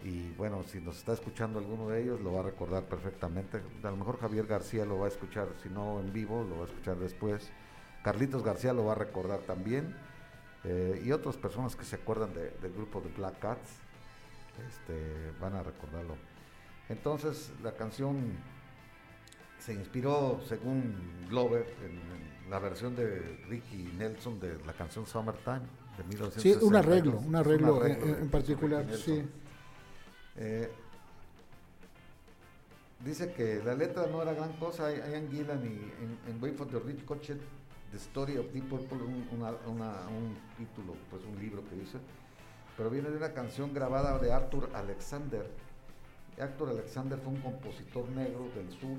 Y bueno, si nos está escuchando alguno de ellos, lo va a recordar perfectamente. A lo mejor Javier García lo va a escuchar, si no en vivo, lo va a escuchar después. Carlitos García lo va a recordar también. eh, y otras personas que se acuerdan de- del grupo de Black Cats este, van a recordarlo. Entonces, la canción se inspiró, según Glover, en, en la versión de Ricky Nelson de la canción Summertime de 1962. Sí, un arreglo, un arreglo, en- de- en, particular, sí. Eh, dice que la letra no era gran cosa. Ian Gillan y en, Wait for the Rich Coche, The Story of Deep Purple, un, una- una- un título, pues un libro que dice, pero viene de una canción grabada de Arthur Alexander. Arthur Alexander fue un compositor negro del sur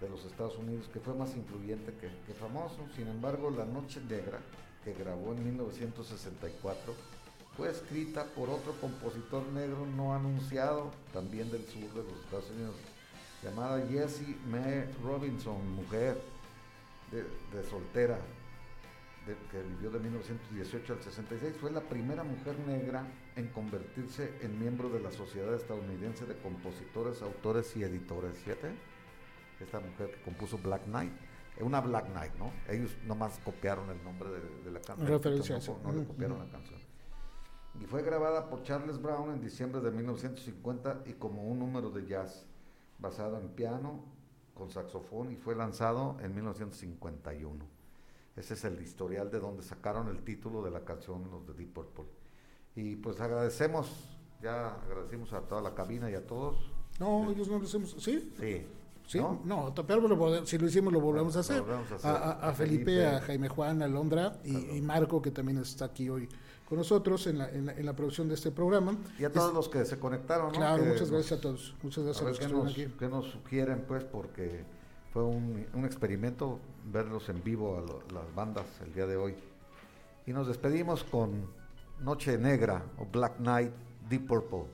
de los Estados Unidos que fue más influyente que, famoso. Sin embargo, La Noche Negra, que grabó en 1964, fue escrita por otro compositor negro no anunciado, también del sur de los Estados Unidos, llamada Jessie Mae Robinson, mujer de, soltera, que vivió de 1918 al 66. Fue la primera mujer negra en convertirse en miembro de la Sociedad Estadounidense de Compositores, Autores y Editores. ¿Fíjate? Esta mujer que compuso Black Knight. eh, Una Black Knight, ¿no? Ellos nomás copiaron el nombre de, de la canción. Referencia eso. No le copiaron la canción. Y fue grabada por Charles Brown en diciembre de 1950 y como un número de jazz basado en piano con saxofón y fue lanzado en 1951. Ese es el historial de donde sacaron el título de la canción los de Deep Purple. Y pues agradecemos, ya agradecimos a toda la cabina y a todos. No, ellos no lo hacemos, ¿sí? Sí. Sí, ¿no? no, pero lo si lo hicimos lo volvemos a hacer. volvemos a hacer. A, a- a Felipe, Felipe. a Jaime Juan, a Londra y, y Marco, que también está aquí hoy con nosotros en la, en la, en la producción de este programa. Y a todos los que se conectaron. ¿no? Claro, Que muchas nos- gracias a todos. Muchas gracias A los que estuvieron aquí. qué nos sugieren, pues, porque fue un, un experimento verlos en vivo a lo- las bandas el día de hoy. Y nos despedimos con Noche Negra o Black Night, Deep Purple.